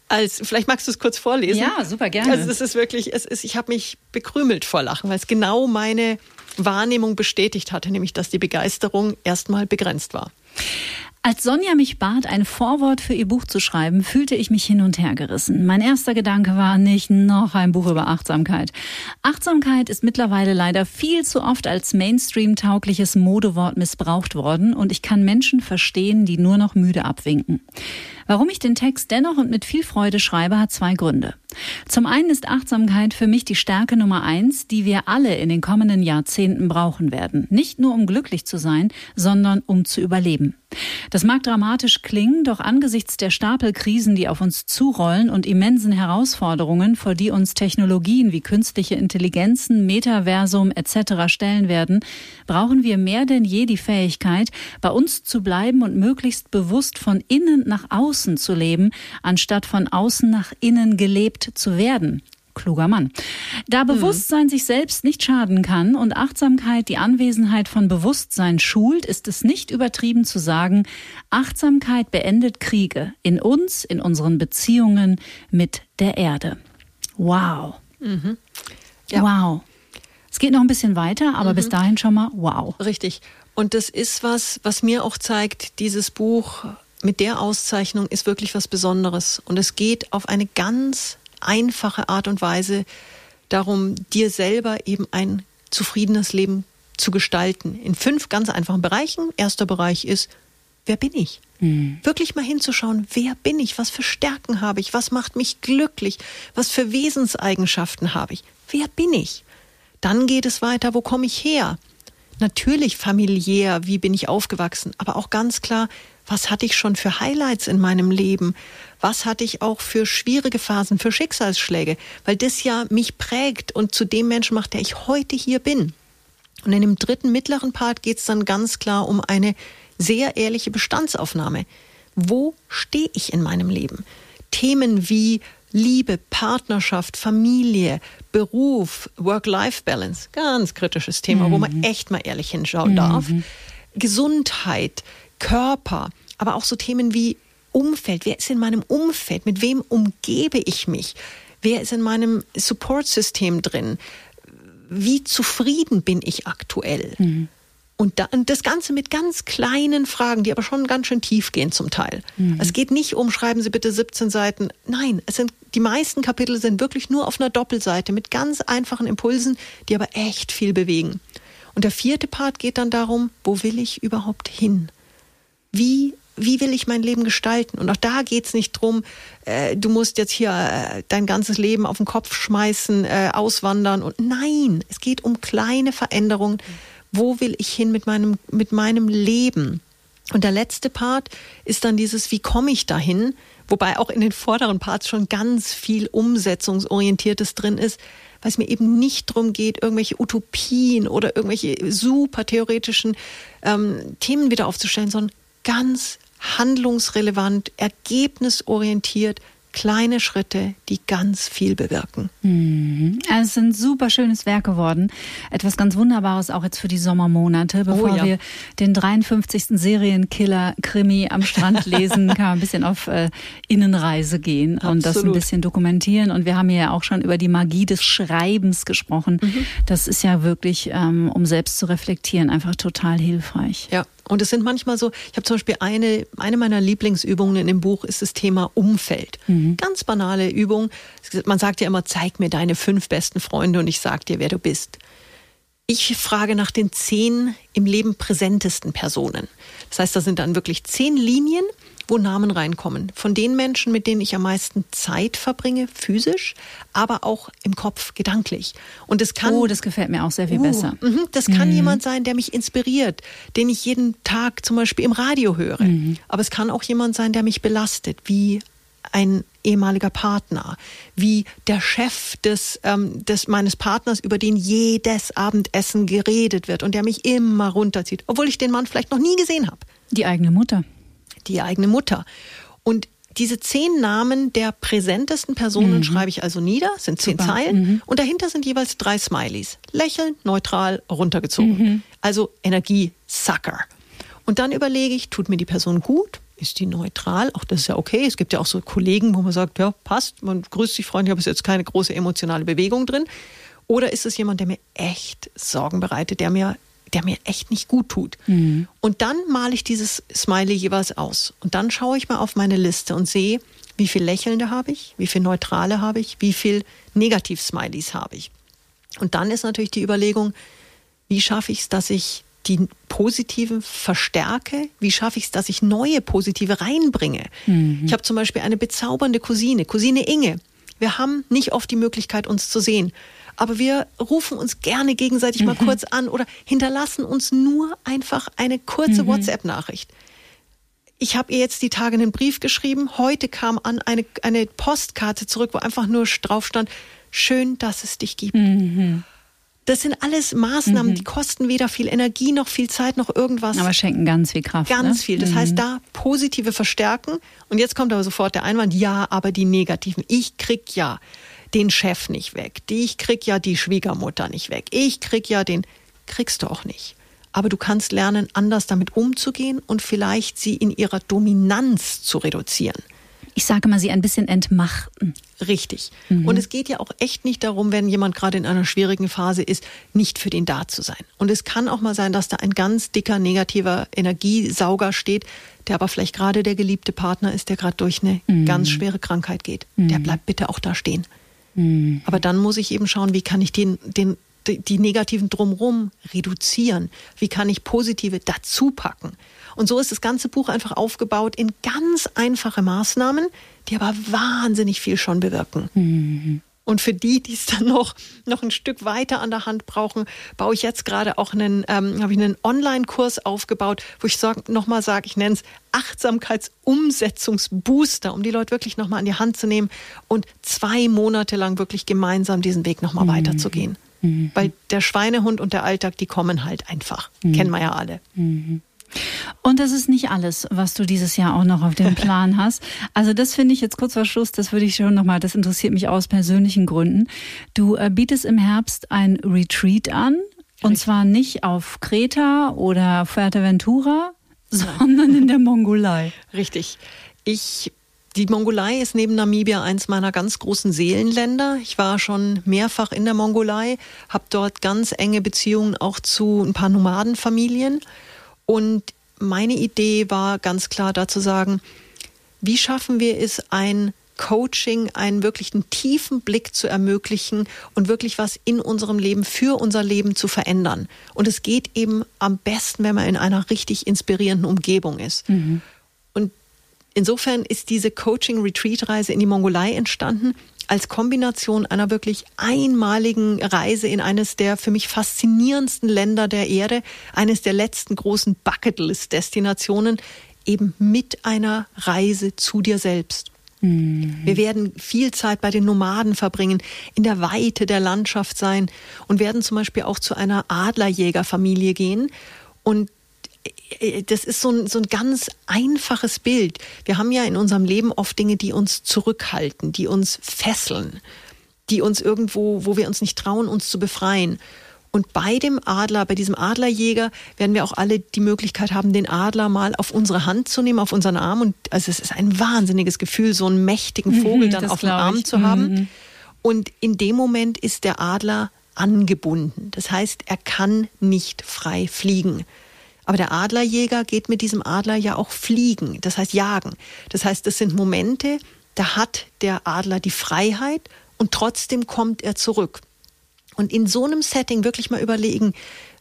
als, vielleicht magst du es kurz vorlesen. Ja, super, gerne. Also es ist wirklich, es ist, ich habe mich bekrümelt vor Lachen, weil es genau meine Wahrnehmung bestätigt hatte, nämlich dass die Begeisterung erstmal begrenzt war. Als Sonja mich bat, ein Vorwort für ihr Buch zu schreiben, fühlte ich mich hin und her gerissen. Mein erster Gedanke war nicht noch ein Buch über Achtsamkeit. Achtsamkeit ist mittlerweile leider viel zu oft als Mainstream-taugliches Modewort missbraucht worden und ich kann Menschen verstehen, die nur noch müde abwinken. Warum ich den Text dennoch und mit viel Freude schreibe, hat zwei Gründe. Zum einen ist Achtsamkeit für mich die Stärke Nummer eins, die wir alle in den kommenden Jahrzehnten brauchen werden. Nicht nur um glücklich zu sein, sondern um zu überleben. Das mag dramatisch klingen, doch angesichts der Stapelkrisen, die auf uns zurollen und immensen Herausforderungen, vor die uns Technologien wie künstliche Intelligenzen, Metaversum etc. stellen werden, brauchen wir mehr denn je die Fähigkeit, bei uns zu bleiben und möglichst bewusst von innen nach außen zu leben, anstatt von außen nach innen gelebt zu werden. Kluger Mann. Da Bewusstsein sich selbst nicht schaden kann und Achtsamkeit die Anwesenheit von Bewusstsein schult, ist es nicht übertrieben zu sagen, Achtsamkeit beendet Kriege in uns, in unseren Beziehungen mit der Erde. Wow. Mhm. Ja. Wow. Es geht noch ein bisschen weiter, aber mhm. bis dahin schon mal wow. Richtig. Und das ist was, was mir auch zeigt, dieses Buch mit der Auszeichnung ist wirklich was Besonderes. Und es geht auf eine ganz einfache Art und Weise darum, dir selber eben ein zufriedenes Leben zu gestalten. In fünf ganz einfachen Bereichen. Erster Bereich ist, wer bin ich? Mhm. Wirklich mal hinzuschauen, wer bin ich? Was für Stärken habe ich? Was macht mich glücklich? Was für Wesenseigenschaften habe ich? Wer bin ich? Dann geht es weiter, wo komme ich her? Natürlich familiär, wie bin ich aufgewachsen, aber auch ganz klar, was hatte ich schon für Highlights in meinem Leben? Was hatte ich auch für schwierige Phasen, für Schicksalsschläge? Weil das ja mich prägt und zu dem Menschen macht, der ich heute hier bin. Und in dem dritten mittleren Part geht es dann ganz klar um eine sehr ehrliche Bestandsaufnahme. Wo stehe ich in meinem Leben? Themen wie Liebe, Partnerschaft, Familie, Beruf, Work-Life-Balance, ganz kritisches Thema, mhm. wo man mhm. echt mal ehrlich hinschauen mhm. darf. Gesundheit, Körper, aber auch so Themen wie Umfeld. Wer ist in meinem Umfeld? Mit wem umgebe ich mich? Wer ist in meinem Support-System drin? Wie zufrieden bin ich aktuell? Mhm. Und, da, und, das Ganze mit ganz kleinen Fragen, die aber schon ganz schön tief gehen zum Teil. Mhm. Es geht nicht um, schreiben Sie bitte 17 Seiten. Nein, es sind, die meisten Kapitel sind wirklich nur auf einer Doppelseite mit ganz einfachen Impulsen, die aber echt viel bewegen. Und der vierte Part geht dann darum, wo will ich überhaupt hin? Wie wie will ich mein Leben gestalten? Und auch da geht es nicht drum, äh, du musst jetzt hier äh, dein ganzes Leben auf den Kopf schmeißen, äh, auswandern. Und nein, es geht um kleine Veränderungen. Wo will ich hin mit meinem, mit meinem Leben? Und der letzte Part ist dann dieses, wie komme ich dahin? Wobei auch in den vorderen Parts schon ganz viel Umsetzungsorientiertes drin ist, weil es mir eben nicht darum geht, irgendwelche Utopien oder irgendwelche super theoretischen ähm, Themen wieder aufzustellen, sondern ganz handlungsrelevant, ergebnisorientiert, kleine Schritte, die ganz viel bewirken. Mhm. Also es sind super schönes Werk geworden. Etwas ganz Wunderbares auch jetzt für die Sommermonate. Bevor oh ja. wir den 53. Serienkiller-Krimi am Strand lesen, kann man ein bisschen auf äh, Innenreise gehen Absolut. und das ein bisschen dokumentieren. Und wir haben ja auch schon über die Magie des Schreibens gesprochen. Mhm. Das ist ja wirklich, ähm, um selbst zu reflektieren, einfach total hilfreich. Ja, und es sind manchmal so, ich habe zum Beispiel eine, eine meiner Lieblingsübungen in dem Buch ist das Thema Umfeld. Mhm. Ganz banale Übung. Man sagt ja immer, zeig mir deine fünf besten Freunde und ich sag dir, wer du bist. Ich frage nach den zehn im Leben präsentesten Personen. Das heißt, da sind dann wirklich zehn Linien wo Namen reinkommen. Von den Menschen, mit denen ich am meisten Zeit verbringe, physisch, aber auch im Kopf, gedanklich. Und es kann. Oh, das gefällt mir auch sehr viel uh, besser. Mh, das kann mhm. jemand sein, der mich inspiriert, den ich jeden Tag zum Beispiel im Radio höre. Mhm. Aber es kann auch jemand sein, der mich belastet, wie ein ehemaliger Partner, wie der Chef des, ähm, des meines Partners, über den jedes Abendessen geredet wird und der mich immer runterzieht, obwohl ich den Mann vielleicht noch nie gesehen habe. Die eigene Mutter die eigene Mutter. Und diese zehn Namen der präsentesten Personen mhm. schreibe ich also nieder, sind zehn Super. Zeilen mhm. und dahinter sind jeweils drei Smileys. Lächeln, neutral, runtergezogen. Mhm. Also Energie-Sucker. Und dann überlege ich, tut mir die Person gut? Ist die neutral? Auch das ist ja okay. Es gibt ja auch so Kollegen, wo man sagt, ja, passt, man grüßt sich freundlich, aber es ist jetzt keine große emotionale Bewegung drin. Oder ist es jemand, der mir echt Sorgen bereitet, der mir der mir echt nicht gut tut. Mhm. Und dann male ich dieses Smiley jeweils aus. Und dann schaue ich mal auf meine Liste und sehe, wie viel Lächelnde habe ich, wie viel Neutrale habe ich, wie viel Negativ-Smileys habe ich. Und dann ist natürlich die Überlegung, wie schaffe ich es, dass ich die positiven verstärke? Wie schaffe ich es, dass ich neue positive reinbringe? Mhm. Ich habe zum Beispiel eine bezaubernde Cousine, Cousine Inge Wir haben nicht oft die Möglichkeit, uns zu sehen. Aber wir rufen uns gerne gegenseitig mhm. mal kurz an oder hinterlassen uns nur einfach eine kurze mhm. WhatsApp-Nachricht. Ich habe ihr jetzt die Tage einen Brief geschrieben. Heute kam an eine, eine Postkarte zurück, wo einfach nur drauf stand, schön, dass es dich gibt. Mhm. Das sind alles Maßnahmen, mhm. die kosten weder viel Energie noch viel Zeit noch irgendwas. Aber schenken ganz viel Kraft. Ganz ne? viel. Das mhm. heißt, da positive verstärken. Und jetzt kommt aber sofort der Einwand, ja, aber die negativen. Ich krieg ja den Chef nicht weg. Ich krieg ja die Schwiegermutter nicht weg. Ich krieg ja den, kriegst du auch nicht. Aber du kannst lernen, anders damit umzugehen und vielleicht sie in ihrer Dominanz zu reduzieren ich sage mal, sie ein bisschen entmachten. Richtig. Mhm. Und es geht ja auch echt nicht darum, wenn jemand gerade in einer schwierigen Phase ist, nicht für den da zu sein. Und es kann auch mal sein, dass da ein ganz dicker negativer Energiesauger steht, der aber vielleicht gerade der geliebte Partner ist, der gerade durch eine mhm. ganz schwere Krankheit geht. Mhm. Der bleibt bitte auch da stehen. Mhm. Aber dann muss ich eben schauen, wie kann ich den, den die negativen drumherum reduzieren? Wie kann ich positive dazu packen? Und so ist das ganze Buch einfach aufgebaut in ganz einfache Maßnahmen, die aber wahnsinnig viel schon bewirken. Mhm. Und für die, die es dann noch, noch ein Stück weiter an der Hand brauchen, baue ich jetzt gerade auch einen, ähm, habe ich einen Online-Kurs aufgebaut, wo ich nochmal sage, ich nenne es Achtsamkeitsumsetzungsbooster, um die Leute wirklich nochmal an die Hand zu nehmen und zwei Monate lang wirklich gemeinsam diesen Weg nochmal mhm. weiterzugehen. Mhm. Weil der Schweinehund und der Alltag, die kommen halt einfach. Mhm. Kennen wir ja alle. Mhm. Und das ist nicht alles, was du dieses Jahr auch noch auf dem Plan hast. Also das finde ich jetzt kurz vor Schluss, das würde ich schon nochmal, das interessiert mich aus persönlichen Gründen. Du äh, bietest im Herbst ein Retreat an. Richtig. Und zwar nicht auf Kreta oder Fuerteventura, sondern in der Mongolei. Richtig. Ich die Mongolei ist neben Namibia eins meiner ganz großen Seelenländer. Ich war schon mehrfach in der Mongolei, habe dort ganz enge Beziehungen auch zu ein paar Nomadenfamilien. Und meine Idee war ganz klar da zu sagen, wie schaffen wir es, ein Coaching, einen wirklichen tiefen Blick zu ermöglichen und wirklich was in unserem Leben für unser Leben zu verändern. Und es geht eben am besten, wenn man in einer richtig inspirierenden Umgebung ist. Mhm. Insofern ist diese Coaching-Retreat-Reise in die Mongolei entstanden als Kombination einer wirklich einmaligen Reise in eines der für mich faszinierendsten Länder der Erde, eines der letzten großen Bucketlist-Destinationen, eben mit einer Reise zu dir selbst. Mhm. Wir werden viel Zeit bei den Nomaden verbringen, in der Weite der Landschaft sein und werden zum Beispiel auch zu einer Adlerjägerfamilie gehen. Und das ist so ein, so ein ganz einfaches Bild. Wir haben ja in unserem Leben oft Dinge, die uns zurückhalten, die uns fesseln, die uns irgendwo, wo wir uns nicht trauen, uns zu befreien. Und bei dem Adler, bei diesem Adlerjäger, werden wir auch alle die Möglichkeit haben, den Adler mal auf unsere Hand zu nehmen, auf unseren Arm. Und also es ist ein wahnsinniges Gefühl, so einen mächtigen mhm, Vogel dann auf dem Arm ich. zu haben. Mhm. Und in dem Moment ist der Adler angebunden. Das heißt, er kann nicht frei fliegen. Aber der Adlerjäger geht mit diesem Adler ja auch fliegen, das heißt jagen. Das heißt, das sind Momente, da hat der Adler die Freiheit und trotzdem kommt er zurück. Und in so einem Setting wirklich mal überlegen,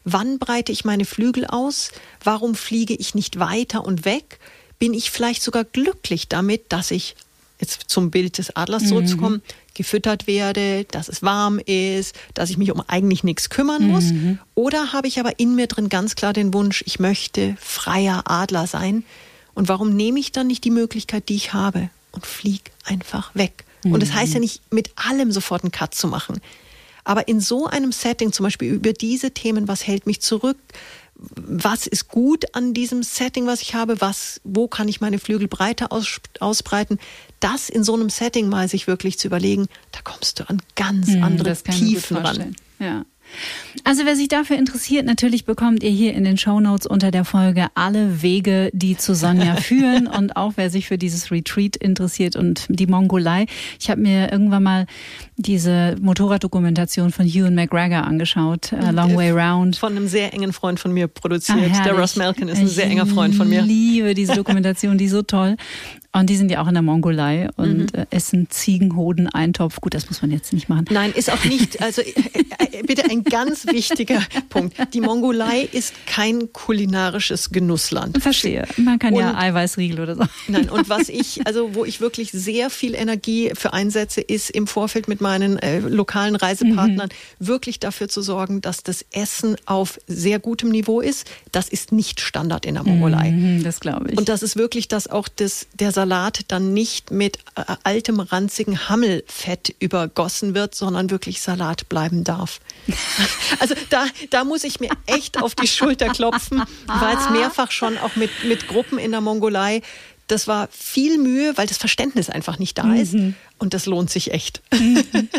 wann breite ich meine Flügel aus? Warum fliege ich nicht weiter und weg? Bin ich vielleicht sogar glücklich damit, dass ich jetzt zum Bild des Adlers zurückzukommen, mhm. Gefüttert werde, dass es warm ist, dass ich mich um eigentlich nichts kümmern muss? Mhm. Oder habe ich aber in mir drin ganz klar den Wunsch, ich möchte freier Adler sein? Und warum nehme ich dann nicht die Möglichkeit, die ich habe und fliege einfach weg? Mhm. Und das heißt ja nicht, mit allem sofort einen Cut zu machen. Aber in so einem Setting, zum Beispiel über diese Themen, was hält mich zurück, was ist gut an diesem Setting, was ich habe, was, wo kann ich meine Flügel breiter aus, ausbreiten, das in so einem Setting mal sich wirklich zu überlegen, da kommst du an ganz hm, andere Tiefen ran. Ja. Also wer sich dafür interessiert, natürlich bekommt ihr hier in den Show Notes unter der Folge alle Wege, die zu Sonja führen und auch wer sich für dieses Retreat interessiert und die Mongolei. Ich habe mir irgendwann mal diese Motorraddokumentation von Ewan McGregor angeschaut, A Long Way Round. Von einem sehr engen Freund von mir produziert. Ah, der Ross Malkin ist ein sehr enger Freund von mir. Ich liebe diese Dokumentation, die ist so toll. Und die sind ja auch in der Mongolei und mhm. äh, essen Ziegenhoden-Eintopf. Gut, das muss man jetzt nicht machen. Nein, ist auch nicht, also äh, äh, bitte ein ganz wichtiger Punkt. Die Mongolei ist kein kulinarisches Genussland. Verstehe. Man kann und, ja Eiweißriegel oder so. Nein, und was ich, also wo ich wirklich sehr viel Energie für einsetze, ist im Vorfeld mit meinen äh, lokalen Reisepartnern mhm. wirklich dafür zu sorgen, dass das Essen auf sehr gutem Niveau ist. Das ist nicht Standard in der Mongolei. Mhm, das glaube ich. Und das ist wirklich, dass auch das, der Salat dann nicht mit äh, altem, ranzigen Hammelfett übergossen wird, sondern wirklich Salat bleiben darf. Also da, da muss ich mir echt auf die Schulter klopfen. War jetzt mehrfach schon auch mit, mit Gruppen in der Mongolei. Das war viel Mühe, weil das Verständnis einfach nicht da mhm. ist. Und das lohnt sich echt. Mhm.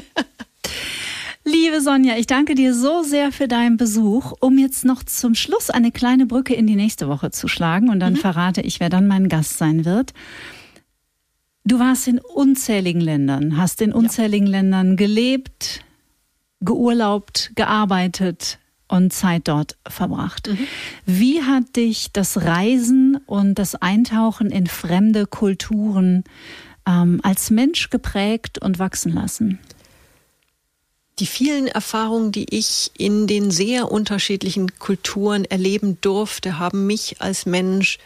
Liebe Sonja, ich danke dir so sehr für deinen Besuch. Um jetzt noch zum Schluss eine kleine Brücke in die nächste Woche zu schlagen und dann mhm. verrate ich, wer dann mein Gast sein wird. Du warst in unzähligen Ländern, hast in unzähligen ja. Ländern gelebt, geurlaubt, gearbeitet und Zeit dort verbracht. Mhm. Wie hat dich das Reisen und das Eintauchen in fremde Kulturen ähm, als Mensch geprägt und wachsen lassen? Die vielen Erfahrungen, die ich in den sehr unterschiedlichen Kulturen erleben durfte, haben mich als Mensch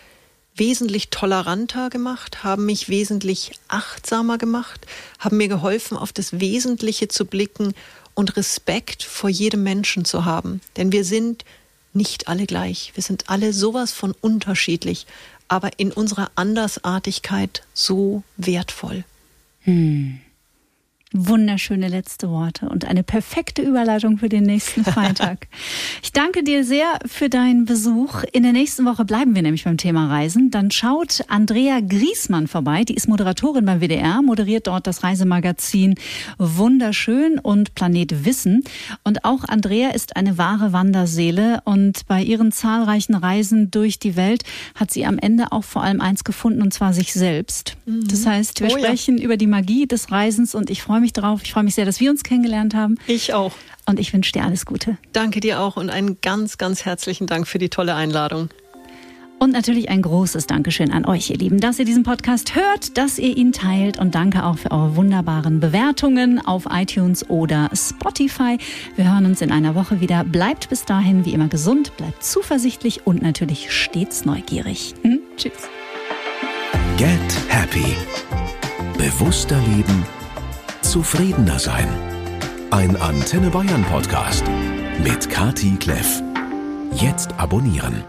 wesentlich toleranter gemacht, haben mich wesentlich achtsamer gemacht, haben mir geholfen, auf das Wesentliche zu blicken und Respekt vor jedem Menschen zu haben. Denn wir sind nicht alle gleich. Wir sind alle sowas von unterschiedlich, aber in unserer Andersartigkeit so wertvoll. Hm. Wunderschöne letzte Worte und eine perfekte Überleitung für den nächsten Freitag. ich danke dir sehr für deinen Besuch. In der nächsten Woche bleiben wir nämlich beim Thema Reisen. Dann schaut Andrea Griesmann vorbei. Die ist Moderatorin beim WDR, moderiert dort das Reisemagazin Wunderschön und Planet Wissen. Und auch Andrea ist eine wahre Wanderseele und bei ihren zahlreichen Reisen durch die Welt hat sie am Ende auch vor allem eins gefunden und zwar sich selbst. Mhm. Das heißt, wir oh, sprechen ja. über die Magie des Reisens und ich freue mich mich drauf. Ich freue mich sehr, dass wir uns kennengelernt haben. Ich auch. Und ich wünsche dir alles Gute. Danke dir auch und einen ganz, ganz herzlichen Dank für die tolle Einladung. Und natürlich ein großes Dankeschön an euch, ihr Lieben, dass ihr diesen Podcast hört, dass ihr ihn teilt und danke auch für eure wunderbaren Bewertungen auf iTunes oder Spotify. Wir hören uns in einer Woche wieder. Bleibt bis dahin wie immer gesund, bleibt zuversichtlich und natürlich stets neugierig. Hm? Tschüss. Get Happy. Bewusster leben zufriedener sein. Ein Antenne Bayern Podcast mit Kati Kleff. Jetzt abonnieren.